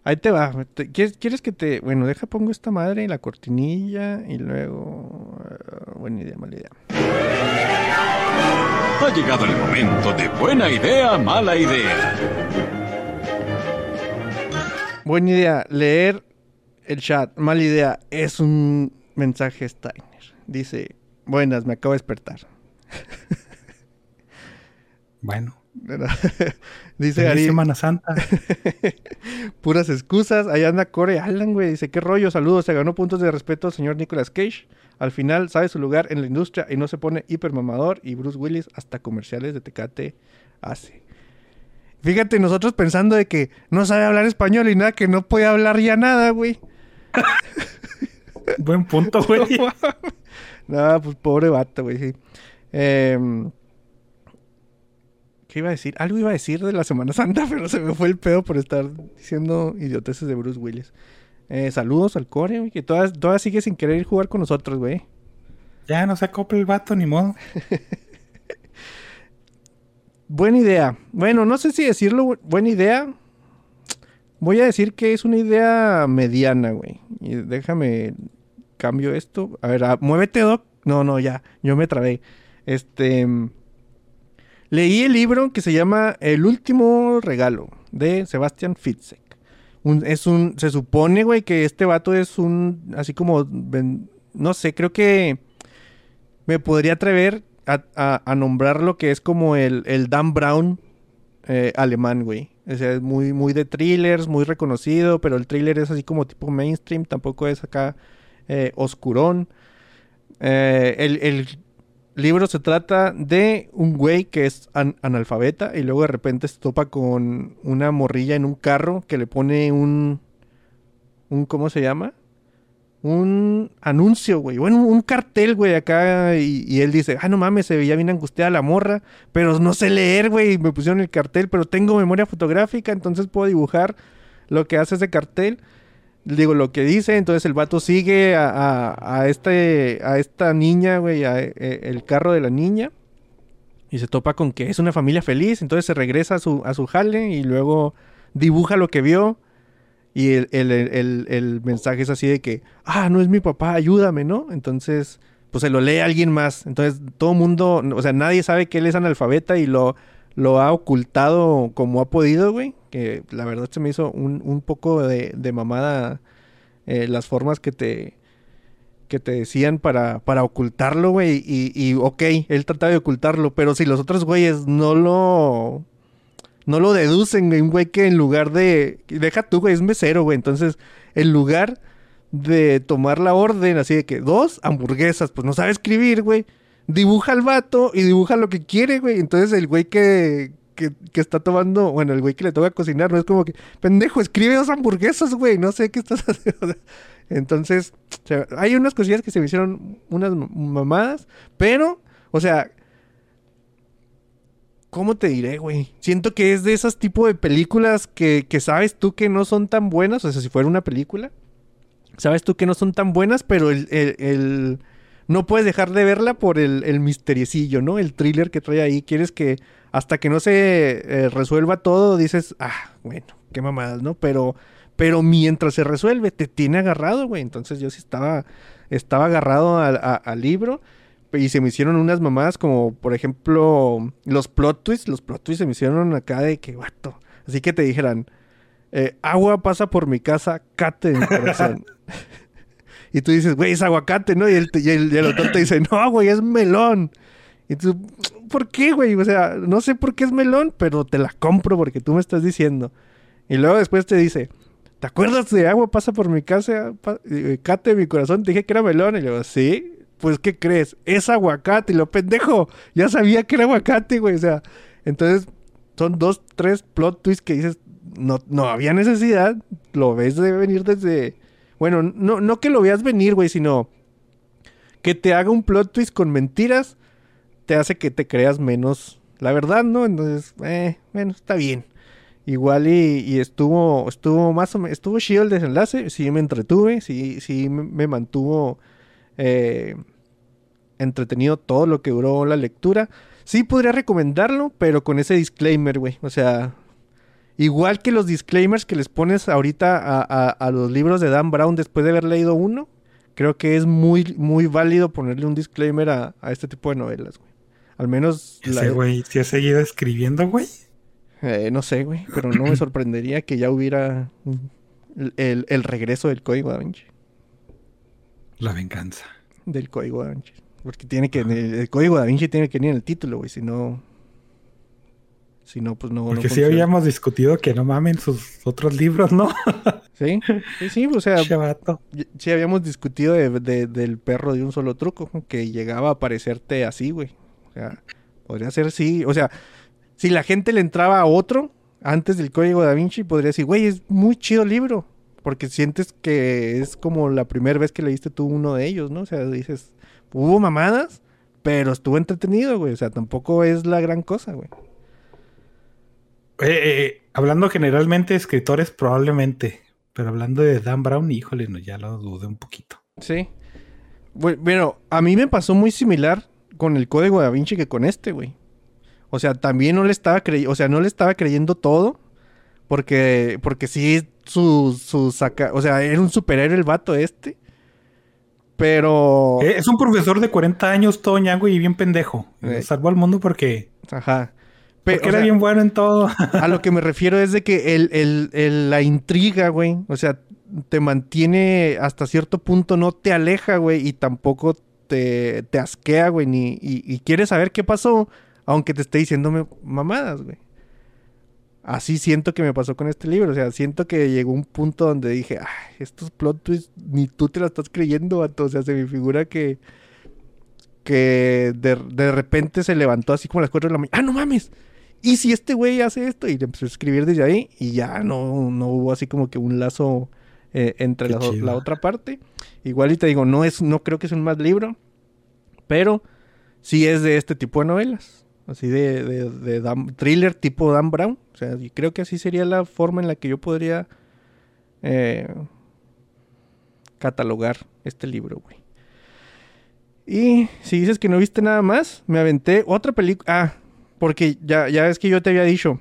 Ahí te va. Te- ¿Quieres, quieres que te...? Bueno, deja pongo esta madre y la cortinilla y luego... ah, buena idea, mala idea. Ha llegado el momento de buena idea, mala idea. Buena idea, leer el chat. Mala idea, es un mensaje Steiner. Dice, buenas, me acabo de despertar. [LAUGHS] Bueno, [LAUGHS] Dice Ari, Semana Santa. [LAUGHS] puras excusas. Ahí anda Core Allen, güey. Dice, qué rollo, saludos. Se ganó puntos de respeto el señor Nicolas Cage. Al final sabe su lugar en la industria y no se pone hipermamador. Y Bruce Willis hasta comerciales de Tecate hace. Fíjate, nosotros pensando de que no sabe hablar español y nada, que no puede hablar ya nada, güey. [LAUGHS] Buen punto, güey. No, pues pobre vato, güey, sí. Em, ¿Qué iba a decir? Algo iba a decir de la Semana Santa, [LAUGHS] pero se me fue el pedo por estar diciendo idioteces de Bruce Willis. Eh, saludos al core, güey, que todas, todas sigue sin querer ir jugar con nosotros, güey. Ya no se acopla el vato, ni modo. [LAUGHS] Buena idea. Bueno, no sé si decirlo bu- buena idea. Voy a decir que es una idea mediana, güey. Y déjame cambio esto. A ver, ah, muévete, Doc. No, no, ya. Yo me trabé. Este. Leí el libro que se llama El último regalo de Sebastian Fitzek. Es un. Se supone, güey, que este vato es un. Así como. no sé, creo que. Me podría atrever a, a- a nombrar lo que es como el, el Dan Brown eh, alemán, güey. O sea, es muy, muy de thrillers, muy reconocido, pero el thriller es así como tipo mainstream, tampoco es acá eh, oscurón. Eh, el, el libro se trata de un güey que es an- analfabeta y luego de repente se topa con una morrilla en un carro que le pone un... un ¿Cómo se llama? Un anuncio, güey. Bueno, un cartel, güey, acá. Y, y él dice, ah, no mames, se veía bien angustiada la morra. Pero no sé leer, güey. Me pusieron el cartel, pero tengo memoria fotográfica, entonces puedo dibujar lo que hace ese cartel. Digo, lo que dice, entonces el vato sigue a, a, este, a esta niña, güey, a, e- el carro de la niña. Y se topa con que es una familia feliz, entonces se regresa a su, a su jale y luego dibuja lo que vio. Y el, el- el- el- mensaje es así de que, ah, no es mi papá, ayúdame, ¿no? Entonces, pues se lo lee alguien más. Entonces, todo mundo, o sea, nadie sabe que él es analfabeta y lo, lo ha ocultado como ha podido, güey. Que la verdad se me hizo un, un poco de, de mamada eh, las formas que te, que te decían para, para ocultarlo, güey. Y, y, ok, él trataba de ocultarlo, pero si los otros güeyes no lo no lo deducen, güey. Un güey que en lugar de. Deja tú, güey, es mesero, güey. Entonces, en lugar de tomar la orden, así de que dos hamburguesas, pues no sabe escribir, güey. Dibuja al vato y dibuja lo que quiere, güey. Entonces, el güey que, que, está tomando, bueno, el güey que le toca cocinar, no es como que, pendejo, escribe dos hamburguesas, güey. No sé qué estás [LAUGHS] haciendo. Entonces, o sea, hay unas cosillas que se me hicieron unas mamadas, pero, o sea, ¿Cómo te diré, güey? Siento que es de esas tipo de películas que, que sabes tú que no son tan buenas, o sea, si fuera una película, sabes tú que no son tan buenas, pero el, el- no puedes dejar de verla por el, el misteriecillo, ¿no? El thriller que trae ahí. Quieres que hasta que no se eh, resuelva todo, dices, ah, bueno, qué mamadas, ¿no? Pero, pero mientras se resuelve, te tiene agarrado, güey. Entonces yo sí estaba, estaba agarrado a- al libro. Y se me hicieron unas mamadas como, por ejemplo, los plot twists. Los plot twists se me hicieron acá de que, vato. Así que te dijeran, eh, agua pasa por mi casa, cate mi corazón. [LAUGHS] y tú dices, güey, es aguacate, ¿no? Y el, y el, autor te dice, no, güey, es melón. Y tú, ¿por qué, güey? O sea, no sé por qué es melón, pero te la compro porque tú me estás diciendo. Y luego después te dice, ¿te acuerdas de agua pasa por mi casa, pa- eh, cate mi corazón? Te dije que era melón. Y luego, sí, pues, ¿qué crees? Es aguacate. Lo pendejo, ya sabía que era aguacate, güey. O sea, entonces son dos, tres plot twists que dices, no, no había necesidad. Lo ves de venir desde. Bueno, no, no que lo veas venir, güey, sino que te haga un plot twist con mentiras, te hace que te creas menos la verdad, ¿no? Entonces, eh, bueno, está bien. Igual y, y estuvo, estuvo más o menos, estuvo chido el desenlace, sí me entretuve, sí, sí me mantuvo eh, entretenido todo lo que duró la lectura. Sí podría recomendarlo, pero con ese disclaimer, güey. O sea, igual que los disclaimers que les pones ahorita a, a- a los libros de Dan Brown después de haber leído uno, creo que es muy, muy válido ponerle un disclaimer a, a este tipo de novelas, güey. Al menos, Ese güey, si ha seguido escribiendo, güey. eh, no sé, güey, pero no me [CLEARS THROAT] sorprendería que ya hubiera el, el- el regreso del código da Vinci. La venganza. Del código da Vinci. Porque tiene que, el, código da Vinci tiene que venir en el título, güey, si no... Si no, pues no... no Porque sí funciona. habíamos discutido que no mamen sus otros libros, ¿no? [LAUGHS] Sí, sí, sí, o sea, Che vato. y- sí habíamos discutido de- de- del perro de un solo truco, que llegaba a parecerte así, güey. O sea, podría ser sí, o sea, si la gente le entraba a otro antes del código da Vinci, podría decir, güey, es muy chido el libro, porque sientes que es como la primera vez que leíste tú uno de ellos, ¿no? O sea, dices, hubo mamadas, pero estuvo entretenido, güey, o sea, tampoco es la gran cosa, güey. Eh, eh, hablando generalmente de escritores, probablemente. Pero hablando de Dan Brown, híjole, no, ya lo dudé un poquito. Sí. Bue- Bueno, a mí me pasó muy similar con el código da Vinci que con este, güey. O sea, también no le estaba creyendo, o sea, no le estaba creyendo todo. Porque, porque sí, su, su saca, o sea, era un superhéroe el vato este. Pero, Eh, es un profesor de 40 años, todo ñango y bien pendejo. Eh. Salvó al mundo porque, ajá. Pe- porque era sea, bien bueno en todo. A lo que me refiero es de que el, el- el- la intriga, güey, o sea, te mantiene hasta cierto punto, no te aleja, güey, y tampoco te, te asquea, güey, ni, y, y quieres saber qué pasó, aunque te esté diciéndome mamadas, güey. Así siento que me pasó con este libro, o sea, siento que llegó un punto donde dije, ay, estos plot twists ni tú te la estás creyendo, vato, o sea, se me figura que que de, de repente se levantó así como a las 4 de la mañana, ah, no mames, ¿y si este güey hace esto? Y le empezó a escribir desde ahí y ya no, no hubo así como que un lazo eh, entre la, otra parte. Igual y te digo, no es, no creo que es un más libro, pero sí es de este tipo de novelas. Así de, de, thriller tipo Dan Brown. Sea, y creo que así sería la forma en la que yo podría eh, catalogar este libro, güey. Y si dices que no viste nada más, me aventé otra película. Ah, porque ya, ya ves que yo te había dicho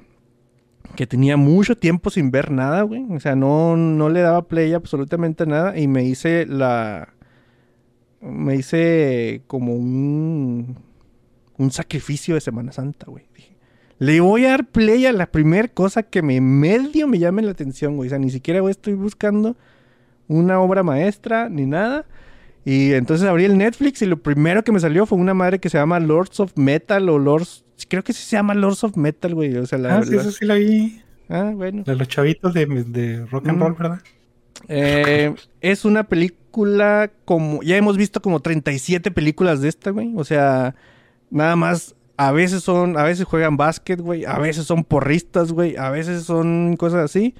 que tenía mucho tiempo sin ver nada, güey. O sea, no, no le daba play absolutamente nada. Y me hice la. Me hice como un. Un sacrificio de Semana Santa, güey. Dije, le voy a dar play a la primera cosa que me medio me llame la atención, güey. O sea, ni siquiera güey, estoy buscando una obra maestra ni nada. Y entonces abrí el Netflix y lo primero que me salió fue una madre que se llama Lords of Metal o Lords... Creo que sí se llama Lords of Metal, güey. O sea, la... ah, sí, la- eso sí la vi. Ah, bueno. De los chavitos de, de rock and Mm. roll, ¿verdad? Eh, es una película como... Ya hemos visto como 37 películas de esta, güey. O sea, nada más... A veces son... A veces juegan básquet, güey. A veces son porristas, güey. A veces son cosas así.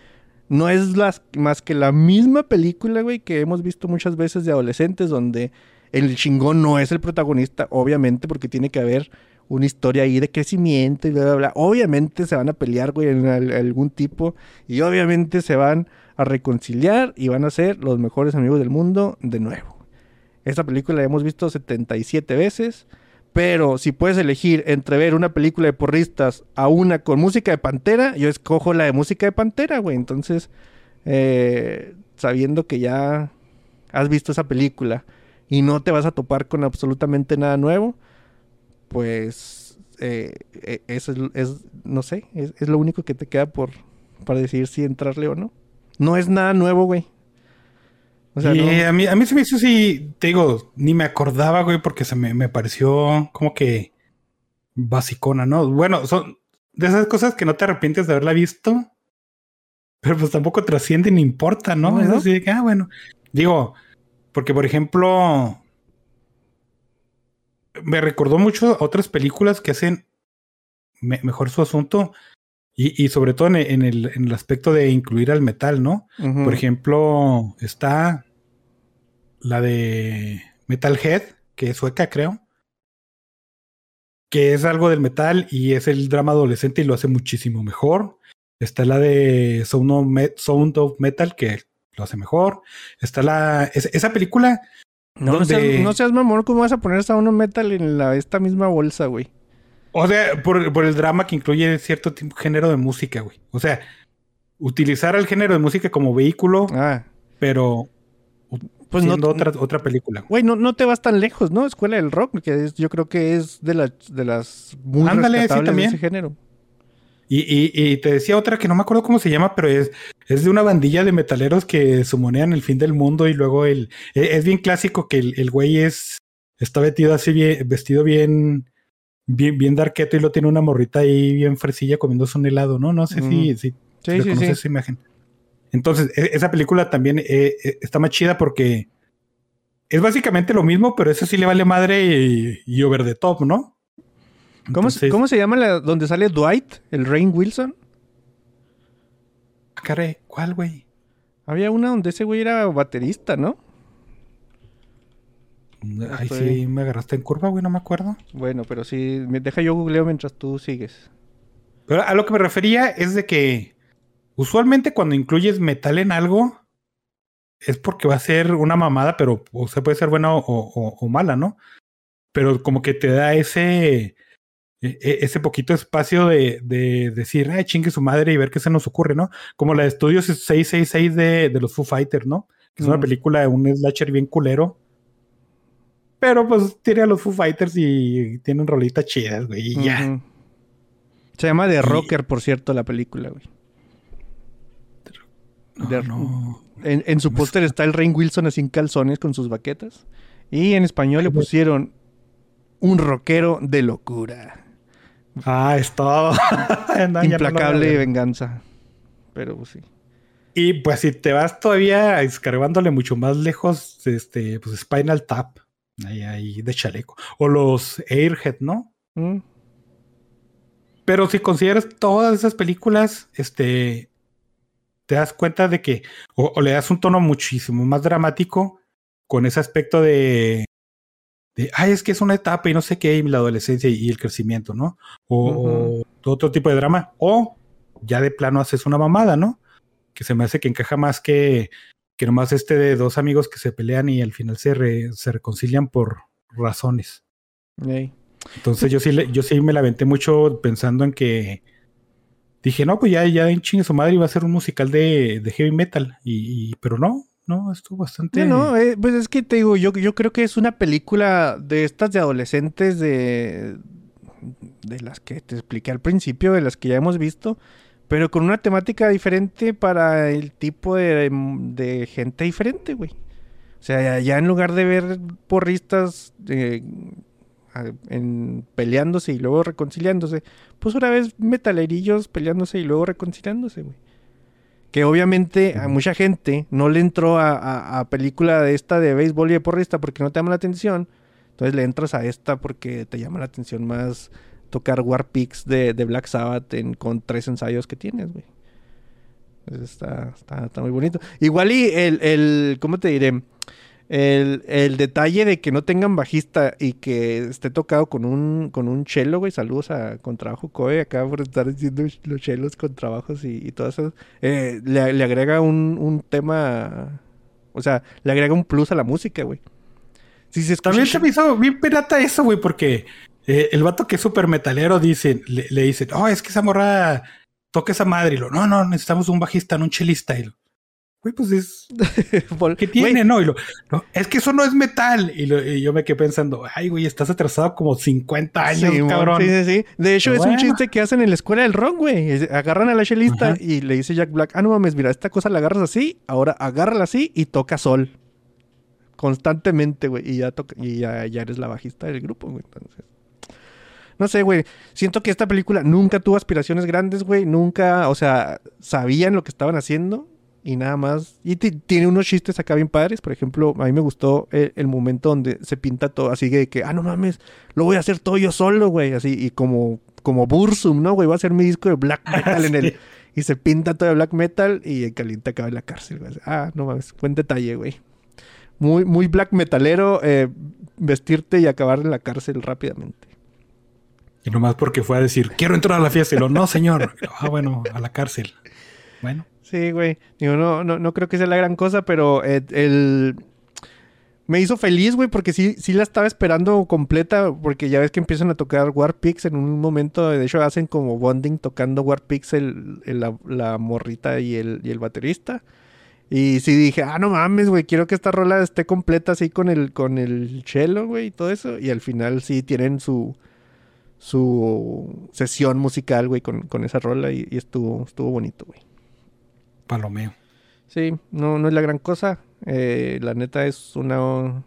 No es más que la misma película, güey, que hemos visto muchas veces de adolescentes, donde el chingón no es el protagonista, obviamente, porque tiene que haber una historia ahí de crecimiento y bla, bla, bla. Obviamente se van a pelear, güey, en al- algún tipo. Y obviamente se van a reconciliar y van a ser los mejores amigos del mundo de nuevo. Esta película la hemos visto 77 veces. Pero si puedes elegir entre ver una película de porristas a una con música de Pantera, yo escojo la de música de Pantera, güey. Entonces, eh, sabiendo que ya has visto esa película y no te vas a topar con absolutamente nada nuevo, pues eh, eh, eso es, es- no sé, es, es lo único que te queda por para decidir si entrarle o no. No es nada nuevo, güey. O sea, y no- a, mí, a mí se me hizo así, te digo, ni me acordaba, güey, porque se me, me pareció como que basicona, ¿no? Bueno, son de esas cosas que no te arrepientes de haberla visto, pero pues tampoco trasciende ni importa, ¿no? No, es así de que, ah, bueno. Digo, porque por ejemplo, me recordó mucho a otras películas que hacen me- mejor su asunto y, y sobre todo en el, en el- aspecto de incluir al metal, ¿no? Por ejemplo, está la de Metalhead, que es sueca, creo. Que es algo del metal y es el drama adolescente y lo hace muchísimo mejor. Está la de Sound of, Me- Sound of Metal, que lo hace mejor. Está la. es- esa película. No, seas, no seas mamón, ¿cómo vas a poner a uno metal en la, esta misma bolsa, güey? O sea, por, por el drama que incluye cierto tipo, género de música, güey. O sea, utilizar el género de música como vehículo, Ah, pero pues no, otra, otra película. güey, no, no te vas tan lejos, ¿no? Escuela del Rock, que es- yo creo que es de, las de las muy Ándale, sí, de también. ese género. Y, y, y te decía otra que no me acuerdo cómo se llama, pero es, es de una bandilla de metaleros que sumonean el fin del mundo y luego el. e- Es bien clásico que el, el güey es. Está vestido así bien, vestido bien. Bien, bien darqueto y lo tiene una morrita ahí bien fresilla comiéndose un helado, ¿no? No sé si, si Sí, sí, sí. esa imagen. Entonces, e- esa película también eh, eh, está más chida porque es básicamente lo mismo, pero eso sí le vale madre y, y over the top, ¿no? ¿Cómo, Entonces, ¿Cómo se llama la donde sale Dwight, el Rain Wilson? ah, caray, ¿cuál, güey? Había una donde ese güey era baterista, ¿no? Estoy- sí, me agarraste en curva, güey, no me acuerdo. Bueno, pero sí, me deja yo googleo mientras tú sigues. Pero a lo que me refería es de que usualmente cuando incluyes metal en algo es porque va a ser una mamada, pero o sea, puede ser buena o, o- o mala, ¿no? Pero como que te da ese e- e- ese poquito espacio de, de decir, ay, chingue su madre y ver qué se nos ocurre, ¿no? Como la de Estudios 666 de, de los Foo Fighters, ¿no? Que es una película de un slasher bien culero. Pero pues tiene a los Foo Fighters y tienen rolitas chidas, güey, y ya. Se llama The Y- Rocker, por cierto, la película, güey. De- no. En, en su póster está el Rain Wilson así en calzones con sus baquetas. Y en español le pusieron un rockero de locura. Ah, es todo. [LAUGHS] No, Implacable venganza. Pero pues, sí. Y pues si te vas todavía escarbándole mucho más lejos, este, pues Spinal Tap, ahí, ahí de chaleco. O los Airhead, ¿no? Mm. Pero si consideras todas esas películas, este, te das cuenta de que, o, o le das un tono muchísimo más dramático con ese aspecto de, de, ay, es que es una etapa y no sé qué, y la adolescencia y, el crecimiento, ¿no? O, o otro tipo de drama, o ya de plano haces una mamada, ¿no? Que se me hace que encaja más que, que nomás este de dos amigos que se pelean y al final se, re- se reconcilian por razones. Entonces yo sí, le- yo sí me la aventé mucho pensando en que dije, no, pues ya, ya en chingue su madre iba a ser un musical de, de heavy metal. Y, y- pero no, no, estuvo bastante. No, no, eh, pues es que te digo, yo, yo creo que es una película de estas de adolescentes de, de las que te expliqué al principio, de las que ya hemos visto, pero con una temática diferente para el tipo de, de gente diferente, güey. O sea, ya, en lugar de ver porristas eh, en, peleándose y luego reconciliándose, pues una vez metalerillos peleándose y luego reconciliándose, güey. Que obviamente a mucha gente no le entró a, a- a película de esta de béisbol y de porrista porque no te llama la atención. Entonces le entras a esta porque te llama la atención más tocar War Pigs de, de Black Sabbath en- con tres ensayos que tienes, güey. Está, está, está muy bonito. Igual y el, el ¿cómo te diré? El, el detalle de que no tengan bajista y que esté tocado con un, con un chelo, güey. Saludos a Contrabajo Coe, acá por estar diciendo los chelos con trabajos y, y todo eso. Eh, le, le agrega un, un tema. O sea, le agrega un plus a la música, güey. Si se escucha- También se me hizo bien pirata eso, güey, porque eh, el vato que es súper metalero dice, le, le dicen, oh, es que esa morra toca esa madre. Y lo, no, no, necesitamos un bajista, no un chelista. Y lo, güey, pues es, [LAUGHS] ¿qué tiene? No, y lo, no, es que eso no es metal. Y, lo- y yo me quedé pensando, ay, güey, estás atrasado como 50 años, Sí, cabrón. Sí, sí, sí. De hecho, es un chiste que hacen en la escuela del rock, güey. Agarran a la chelista Ajá. y le dice Jack Black, ah, no mames, mira, esta cosa la agarras así, ahora agárrala así y toca sol. Constantemente, güey. Y ya toca, y ya, ya eres la bajista del grupo, güey. Entonces. No sé, güey. Siento que esta película nunca tuvo aspiraciones grandes, güey. Nunca, o sea, sabían lo que estaban haciendo y nada más. Y ti- tiene unos chistes acá bien padres. Por ejemplo, a mí me gustó el, el momento donde se pinta todo así de que, ah, no mames, lo voy a hacer todo yo solo, güey. Así, y como, como Bursum, ¿no, güey? Voy a hacer mi disco de black metal en el. Y se pinta todo de black metal y el caliente acaba en la cárcel, güey. Ah, no mames, buen detalle, güey. Muy, muy black metalero eh, vestirte y acabar en la cárcel rápidamente. Y nomás porque fue a decir, quiero entrar a la fiesta. Y lo, no, señor. Ah, bueno, a la cárcel. Bueno. Sí, güey. Digo, no, no, no creo que sea la gran cosa, pero eh, el... Me hizo feliz, güey, porque sí, sí la estaba esperando completa, porque ya ves que empiezan a tocar War Pigs en un momento, de hecho hacen como bonding tocando War Pigs el, el- la, la morrita y el, y el baterista. Y sí dije, ah, no mames, güey, quiero que esta rola esté completa así con el, con el cello, güey, y todo eso. Y al final sí tienen su, su sesión musical, güey, con, con esa rola y, y estuvo, estuvo bonito, güey. Palomeo. Sí, no, no es la gran cosa. Eh, la neta es una...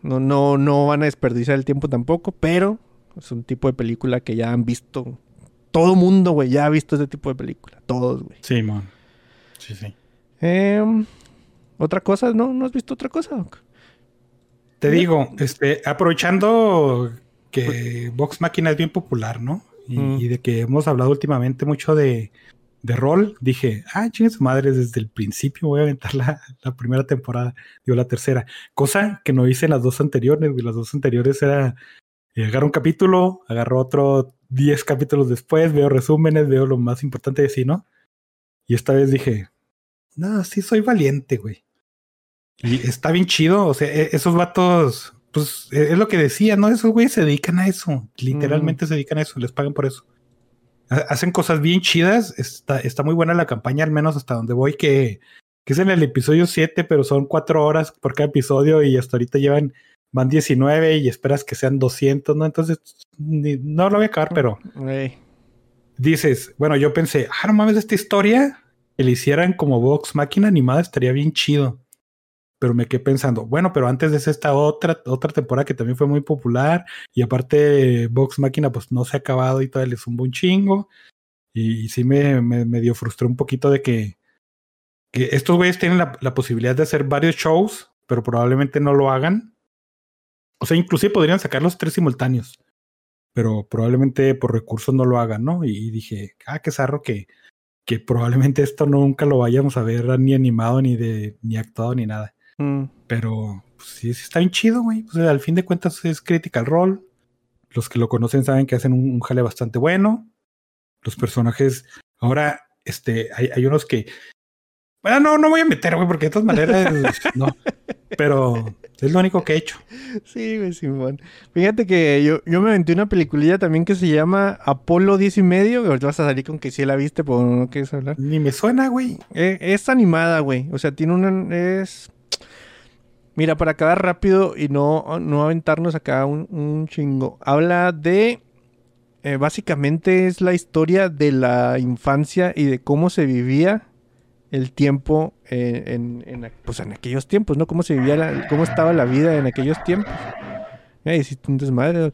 No, no, no van a desperdiciar el tiempo tampoco, pero es un tipo de película que ya han visto. Todo mundo, güey, ya ha visto ese tipo de película. Todos, güey. Sí, mon. Sí, sí. Em, ¿Otra cosa? ¿No? ¿No has visto otra cosa? Te digo, este, aprovechando que Vox Máquina es bien popular, ¿no? Y, Mm. y de que hemos hablado últimamente mucho de, de rol, dije, ah, chingue su madre, desde el principio voy a aventar la, la primera temporada, digo, la tercera. Cosa que no hice en las dos anteriores, güey. Las dos anteriores era, eh, agarro un capítulo, agarro otro 10 capítulos después, veo resúmenes, veo lo más importante de sí, ¿no? Y esta vez dije, no, sí soy valiente, güey. Y está bien chido, o sea, e- esos vatos, pues e- es lo que decía, ¿no? Esos güeyes se dedican a eso, literalmente se dedican a eso, les pagan por eso. Ha- Hacen cosas bien chidas, está, está muy buena la campaña, al menos hasta donde voy, que, que es en el episodio 7, pero son cuatro horas por cada episodio y hasta ahorita llevan, van 19 y esperas que sean 200, ¿no? Entonces, ni- no lo voy a acabar, pero Güey. dices, bueno, yo pensé, ah, no mames, esta historia que le hicieran como Vox Máquina animada estaría bien chido. Pero me quedé pensando, bueno, pero antes eso esta otra, otra temporada que también fue muy popular y aparte Vox Máquina pues no se ha acabado y todavía le zumba un chingo. Y, sí me, me, dio frustró un poquito de que, que estos güeyes tienen la, la posibilidad de hacer varios shows, pero probablemente no lo hagan. O sea, inclusive podrían sacar los tres simultáneos pero probablemente por recursos no lo hagan, ¿no? Y, dije, ah, qué zarro que, que probablemente esto nunca lo vayamos a ver ni animado, ni de, ni actuado, ni nada. Mm, Pero pues, sí, sí está bien chido, güey. Pues, al fin de cuentas es Critical Role. Los que lo conocen saben que hacen un, un jale bastante bueno. Los personajes, ahora, este, hay, hay unos que. Bueno, no, no voy a meter, güey, porque de todas maneras, [LAUGHS] no. Pero es lo único que he hecho. Sí, güey, Simón. Fíjate que yo, yo me aventé una peliculilla también que se llama Apolo 10 y medio. que Ahorita vas a salir con que sí la viste, pero no quieres hablar. Ni me suena, güey. Eh, es animada, güey. O sea, tiene una. Es. Mira, para acabar rápido y no, no aventarnos acá un, un chingo. Habla de. eh, básicamente es la historia de la infancia y de cómo se vivía el tiempo eh, en, en, pues en aquellos tiempos, ¿no? Cómo se vivía, la- cómo estaba la vida en aquellos tiempos. Eh, hiciste un desmadre.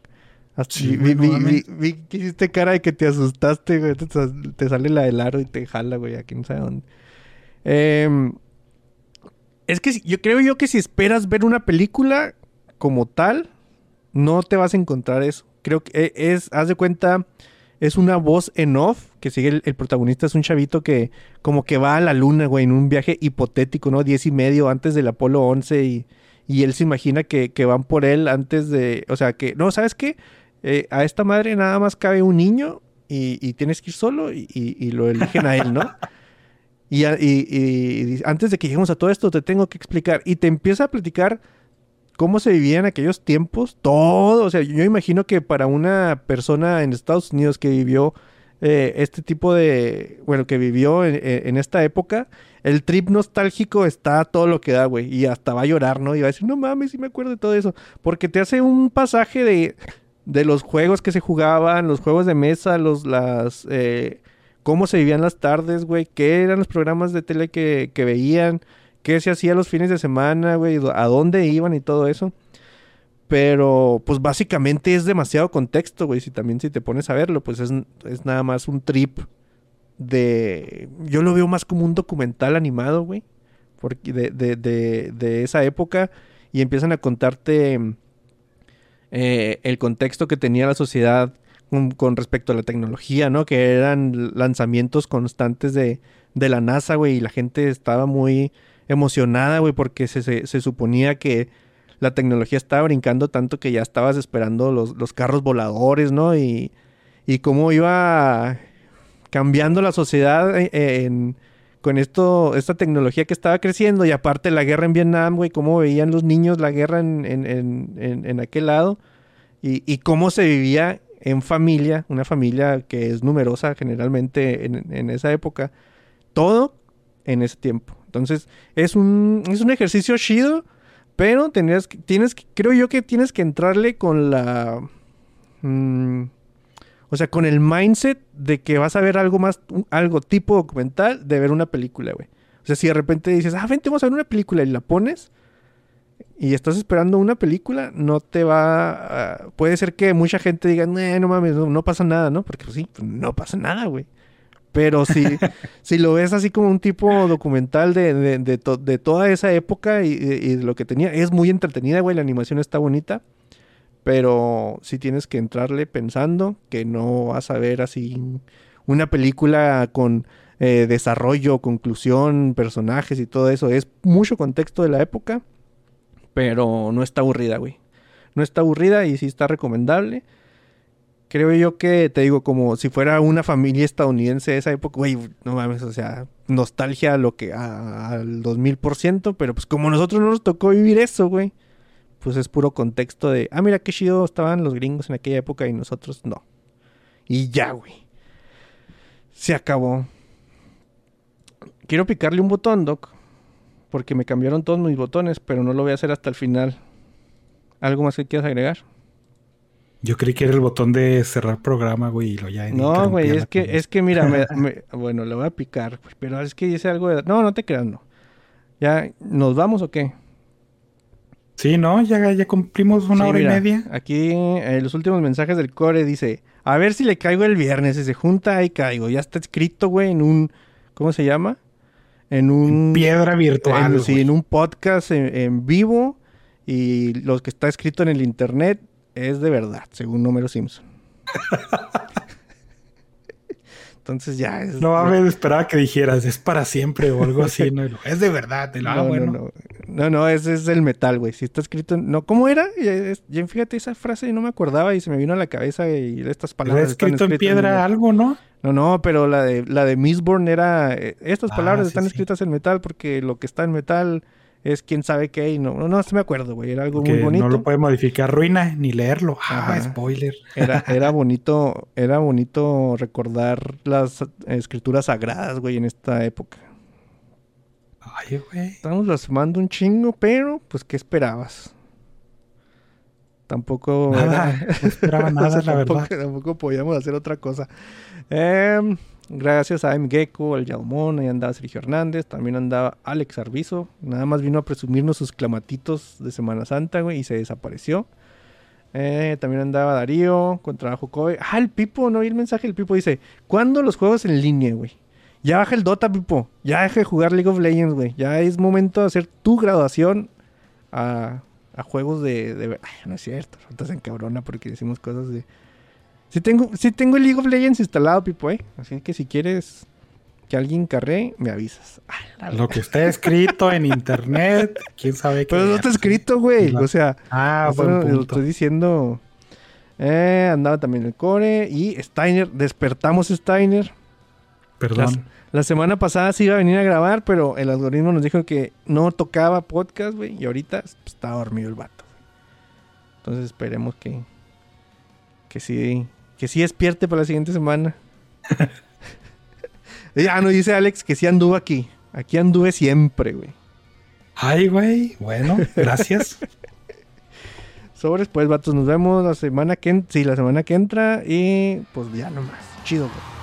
Hasta Sí, vi, vi- vi- vi- que hiciste cara de que te asustaste, güey. Te, te sale la del aro y te jala, güey, aquí no sabe dónde. Em, es que yo creo yo que si esperas ver una película como tal, no te vas a encontrar eso. Creo que e- es, haz de cuenta, es una voz en off que sigue el, el protagonista, es un chavito que como que va a la luna, güey, en un viaje hipotético, ¿no? Diez y medio antes del Apolo 11 y, y él se imagina que, que van por él antes de, o sea, que, no, ¿sabes qué? Eh, a esta madre nada más cabe un niño y, y tienes que ir solo y, y- y lo eligen a él, ¿no? Y, antes de que lleguemos a todo esto, te tengo que explicar. Y te empieza a platicar cómo se vivía en aquellos tiempos, todo. O sea, yo imagino que para una persona en Estados Unidos que vivió eh, este tipo de, bueno, que vivió en, esta época, el trip nostálgico está todo lo que da, güey. Y hasta va a llorar, ¿no? Y va a decir, no mames, sí me acuerdo de todo eso. Porque te hace un pasaje de, de los juegos que se jugaban, los juegos de mesa, los, las, eh, cómo se vivían las tardes, güey, qué eran los programas de tele que, que veían, qué se hacía los fines de semana, güey, a dónde iban y todo eso. Pero, pues básicamente es demasiado contexto, güey. Si también si te pones a verlo, pues es, es nada más un trip de... Yo lo veo más como un documental animado, güey. De, de, de, de esa época. Y empiezan a contarte eh, el contexto que tenía la sociedad con, respecto a la tecnología, ¿no? Que eran lanzamientos constantes de, de la NASA, güey. Y la gente estaba muy emocionada, güey, porque se, se, suponía que la tecnología estaba brincando tanto que ya estabas esperando los, los carros voladores, ¿no? Y, y cómo iba cambiando la sociedad eh, con esto, esta tecnología que estaba creciendo y aparte la guerra en Vietnam, güey, cómo veían los niños la guerra en- en aquel lado y, y cómo se vivía en familia, una familia que es numerosa generalmente en, esa época, todo en ese tiempo. Entonces, es un, es un ejercicio chido, pero tenías, que- tienes, que- creo yo que tienes que entrarle con la... mm, o sea, con el mindset de que vas a ver algo más, algo tipo documental de ver una película, güey. O sea, si de repente dices, ah, vente, vamos a ver una película y la pones y estás esperando una película, no te va a... Puede ser que mucha gente diga, "Nee, no mames, no, no pasa nada, ¿no? Porque pues, sí, pues, no pasa nada, güey. Pero si, [LAUGHS] si lo ves así como un tipo documental de, de, de to- de toda esa época y, de lo que tenía, es muy entretenida, güey, la animación está bonita. Pero sí tienes que entrarle pensando que no vas a ver así una película con eh, desarrollo, conclusión, personajes y todo eso. Es mucho contexto de la época, pero no está aburrida, güey. No está aburrida y sí está recomendable. Creo yo que, te digo, como si fuera una familia estadounidense de esa época, güey, no mames, o sea, nostalgia a lo que, al 2000%, pero pues como nosotros no nos tocó vivir eso, güey, pues es puro contexto de, ah, mira qué chido estaban los gringos en aquella época y nosotros no. Y ya, güey. Se acabó. Quiero picarle un botón, Doc, porque me cambiaron todos mis botones, pero no lo voy a hacer hasta el final. ¿Algo más que quieras agregar? Yo creí que era el botón de cerrar programa, güey, y lo ya. No, güey, es que, es que mira, me- [LAUGHS] me- bueno, le voy a picar, güey, pero es que dice algo de... No, no te creas, no. ¿Ya nos vamos o qué? Sí, no, ya, ya cumplimos una Sí, hora mira, y media. Aquí eh, los últimos mensajes del core dice, a ver si le caigo el viernes, si se junta ahí caigo. Ya está escrito, güey, en un, ¿cómo se llama? En un... Piedra virtual. en, sí, en un podcast en, en vivo y lo que está escrito en el internet es de verdad, según Número Simpson. [LAUGHS] Entonces ya es... No mames, esperaba que dijeras, es para siempre o algo así. ¿no? Y [LAUGHS] Es de verdad. y lo, No, no, bueno. no. No, no, ese es el metal, güey. Si está escrito... en- No, ¿cómo era? Ya, fíjate, esa frase no me acordaba y se me vino a la cabeza y estas Está palabras están escrito en piedra metal. algo, ¿no? No, no, pero la de, la de Mistborn era... eh, estas Ah, palabras sí, están sí. escritas en metal porque lo que está en metal es quién sabe qué y no, no, no, sí me acuerdo, güey. Era algo Que muy bonito. no lo puede modificar ruina ni leerlo. Ah, Ajá. spoiler. Era, [LAUGHS] era bonito, era bonito recordar las escrituras sagradas, güey, en esta época. Ay, güey. Estamos blasfemando un chingo, pero, pues, ¿qué esperabas? Tampoco... Nada, era- no esperaba [LAUGHS] nada, O sea, la tampoco, verdad. tampoco podíamos hacer otra cosa. Em, gracias a M. Gecko, al Yaumón, ahí andaba Sergio Hernández, también andaba Alex Arbizo. Nada más vino a presumirnos sus clamatitos de Semana Santa, güey, y se desapareció. Eh, también andaba Darío, con trabajo. Ah, el Pipo, no vi el mensaje del Pipo. Dice, ¿cuándo los juegos en línea, güey? Ya baja el Dota, Pipo. Ya deja de jugar League of Legends, güey. Ya es momento de hacer tu graduación a, juegos de... Ay, no es cierto, estás en cabrona porque decimos cosas de... Sí tengo, sí tengo el League of Legends instalado, Pipo, ¿eh? Así que si quieres, que alguien carré, me avisas. Ah, Lo que está escrito en internet, quién sabe qué. Pero no está escrito, güey. O sea, Ah, Eso buen lo estoy diciendo. Eh, andaba también el core y Steiner. Despertamos Steiner. Perdón. La semana pasada sí iba a venir a grabar, pero el algoritmo nos dijo que no tocaba podcast, güey. Y ahorita pues, está dormido el vato. Entonces esperemos que. Que sí. Que sí despierte para la siguiente semana. ya [LAUGHS] no dice Alex que sí anduvo aquí. Aquí anduve siempre, güey. Ay, güey. Bueno, gracias. [LAUGHS] Sobres, pues, vatos, nos vemos la semana que. Sí, la semana que entra. Y pues ya nomás. Chido, güey.